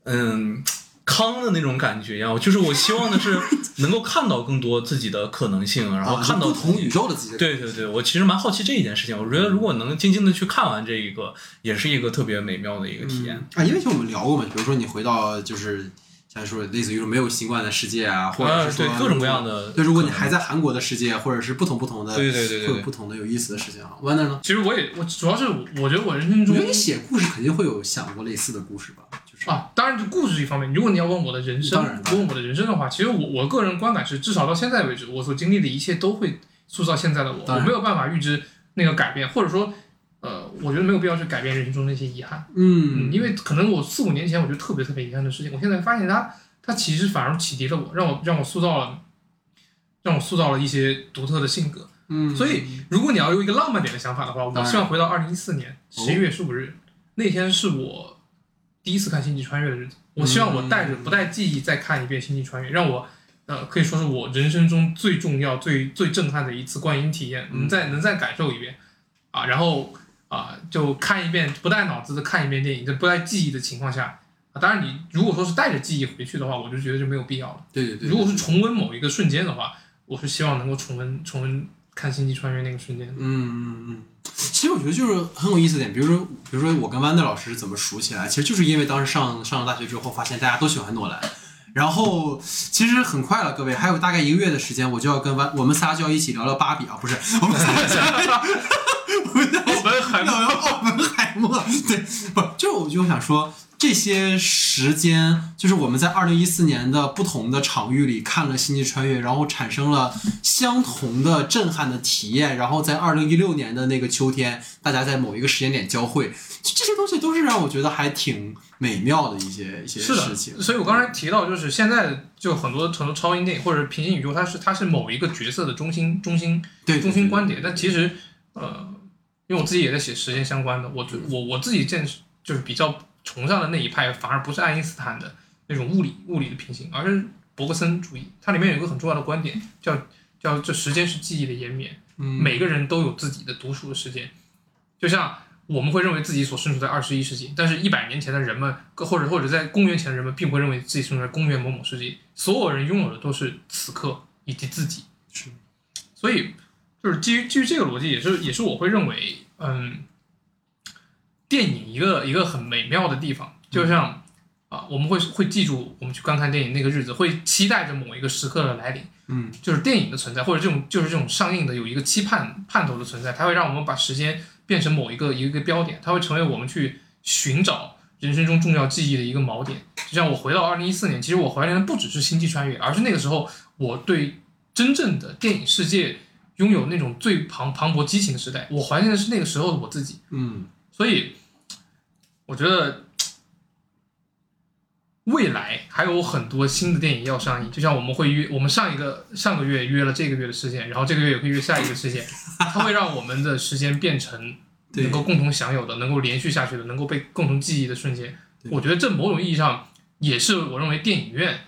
嗯。康的那种感觉一样，就是我希望的是能够看到更多自己的可能性，然后啊看到不同宇宙的自己的对对对，我其实蛮好奇这一件事情。我觉得如果能静静的去看完这一个，也是一个特别美妙的一个体验。啊，因为就我们聊过嘛，比如说你回到就是像说类似于说没有新冠的世界啊，或者啊，是说对各种各样的。对，如果你还在韩国的世界，或者是不同不同的，对对对对会有不同的有意思的事情啊。Wonder 呢？其实我也我主要是我觉得我人生中我觉得你写故事肯定会有想过类似的故事吧？就是啊，当然就故事是一方面，如果你要问我的人生问我的人生的话，其实我我个人观感是，至少到现在为止，我所经历的一切都会塑造现在的我，我没有办法预知那个改变，或者说，呃，我觉得没有必要去改变人生中那些遗憾，嗯嗯，因为可能我四五年前我觉得特别特别遗憾的事情，我现在发现它它其实反而启迪了我，让我让我塑造了，让我塑造了一些独特的性格。嗯，所以，如果你要有一个浪漫点的想法的话，我希望回到二零一四年哦十一月十五日，那天是我第一次看《星际穿越》的日子。我希望我带着不带记忆再看一遍《星际穿越》，让我呃可以说是我人生中最重要、最最震撼的一次观影体验，嗯能再能再感受一遍。啊，然后啊就看一遍不带脑子的看一遍电影，在不带记忆的情况下啊，当然你如果说是带着记忆回去的话，我就觉得就没有必要了。对对对，如果是重温某一个瞬间的话，我是希望能够重温重温看《星际穿越》那个瞬间。嗯嗯嗯，其实我觉得就是很有意思的点，比如说，比如说我跟豌豆老师怎么熟起来，其实就是因为当时上上了大学之后，发现大家都喜欢诺兰，然后其实很快了，各位还有大概一个月的时间，我就要跟弯我们仨就要一起聊聊芭比啊，不是我们仨仨我们还聊聊奥本海默，对，不，就我就想说，这些时间，就是我们在二零一四年的不同的场域里看了《星际穿越》，然后产生了相同的震撼的体验，然后在二零一六年的那个秋天，大家在某一个时间点交汇，就这些东西都是让我觉得还挺美妙的一些一些事情，。所以我刚才提到，就是现在就很多很多超英电影或者平行宇宙，它是它是某一个角色的中心中心对，中心观点，但其实呃，因为我自己也在写时间相关的，我我我自己见识就是比较崇尚的那一派，反而不是爱因斯坦的那种物理物理的平行，而是伯格森主义。它里面有一个很重要的观点，叫叫这时间是记忆的延绵，嗯，每个人都有自己的独属的时间，就像我们会认为自己所身处在二十一世纪，但是一百年前的人们，或者或者在公元前的人们，并不会认为自己身处在公元某某世纪。所有人拥有的都是此刻以及自己。是，所以就是基于基于这个逻辑，也是也是我会认为，嗯，电影一个一个很美妙的地方，就像啊、我们会会记住我们去观看电影那个日子，会期待着某一个时刻的来临。嗯，就是电影的存在，或者这种就是这种上映的有一个期盼盼头的存在，它会让我们把时间变成某一个一个标点，它会成为我们去寻找人生中重要记忆的一个锚点。就像我回到二零一四年，其实我怀念的不只是《星际穿越》，而是那个时候我对真正的电影世界拥有那种最磅磅礴激情的时代。我怀念的是那个时候的我自己。嗯所以，我觉得未来还有很多新的电影要上映，就像我们会约，我们上一个上个月约了这个月的事件，然后这个月也会约下一个事件，它会让我们的时间变成能够共同享有的、能够连续下去的、能够被共同记忆的瞬间。我觉得这某种意义上也是我认为电影院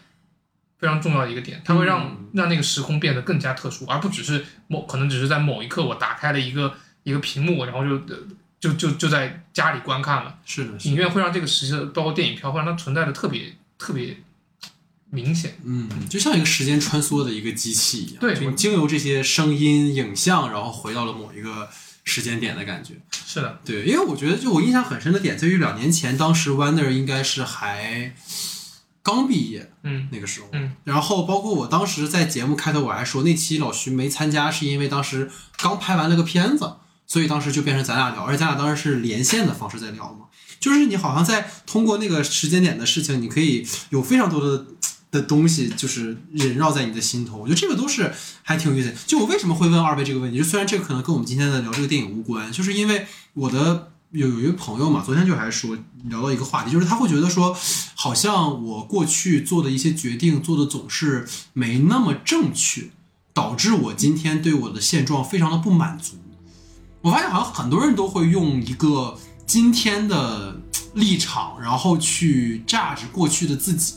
非常重要的一个点，它会让、嗯让那个时空变得更加特殊，而不只是某可能只是在某一刻我打开了一个一个屏幕，然后就就就就在家里观看了。是的，影院会让这个时刻，包括电影票，会让它存在的特别特别明显。嗯，就像一个时间穿梭的一个机器一样，对就你经由这些声音、影像，然后回到了某一个时间点的感觉。是的，对，因为我觉得，就我印象很深的点在于两年前，当时 Wonder 应该是还刚毕业嗯那个时候，嗯，然后包括我当时在节目开头我还说，那期老徐没参加，是因为当时刚拍完了个片子，所以当时就变成咱俩聊，而且咱俩当时是连线的方式在聊嘛，就是你好像在通过那个时间点的事情，你可以有非常多的。的东西就是萦绕在你的心头，我觉得这个都是还挺有意思。就我为什么会问二位这个问题，就虽然这个可能跟我们今天的聊这个电影无关，就是因为我的有有一个朋友嘛，昨天就还说聊到一个话题，就是他会觉得说，好像我过去做的一些决定做的总是没那么正确，导致我今天对我的现状非常的不满足。我发现好像很多人都会用一个今天的立场，然后去榨着过去的自己。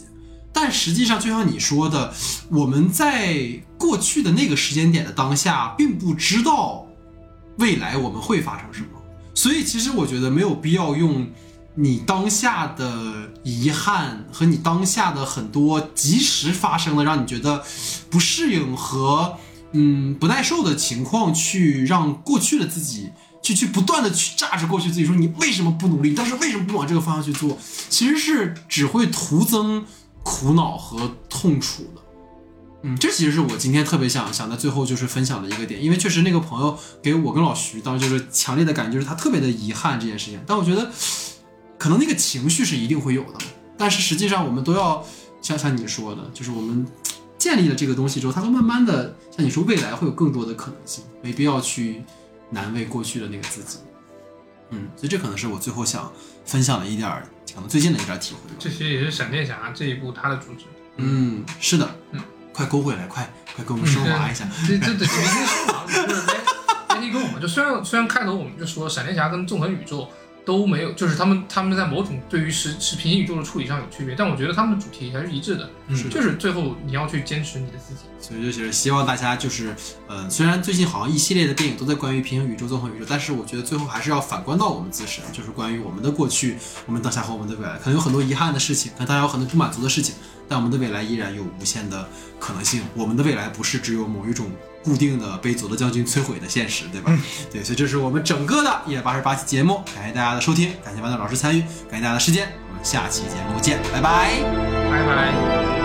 但实际上，就像你说的，我们在过去的那个时间点的当下，并不知道未来我们会发生什么。所以，其实我觉得没有必要用你当下的遗憾和你当下的很多及时发生的让你觉得不适应和嗯不耐受的情况，去让过去的自己去去不断的去榨着过去自己，说你为什么不努力，但是为什么不往这个方向去做，其实是只会徒增苦恼和痛楚的。嗯，这其实是我今天特别想想在最后就是分享的一个点，因为确实那个朋友给我跟老徐当时就是强烈的感觉，就是他特别的遗憾这件事情。但我觉得可能那个情绪是一定会有的，但是实际上我们都要像像你说的，就是我们建立了这个东西之后，它会慢慢的像你说未来会有更多的可能性，没必要去难为过去的那个自己。嗯，所以这可能是我最后想分享的一点儿，可能最近的一点儿体会吧。这其实也是闪电侠这一部它的主旨。嗯，是的，嗯，快勾回来，快快给我们升华一下。这这这明星说法就是连连你跟我们就虽然虽然开头我们就说闪电侠跟纵横宇宙都没有，就是他们他们在某种对于是是平行宇宙的处理上有区别，但我觉得他们的主题还是一致的，是就是最后你要去坚持你的自己。所以就是希望大家就是，呃，虽然最近好像一系列的电影都在关于平行宇宙、纵横宇宙，但是我觉得最后还是要反观到我们自身，就是关于我们的过去、我们当下和我们的未来，可能有很多遗憾的事情，可能大家有很多不满足的事情，但我们的未来依然有无限的可能性。我们的未来不是只有某一种固定的被佐德将军摧毁的现实，对吧？对，所以这是我们整个的一百八十八期节目，感谢大家的收听，感谢豌豆老师参与，感谢大家的时间，我们下期节目见，拜拜。拜拜。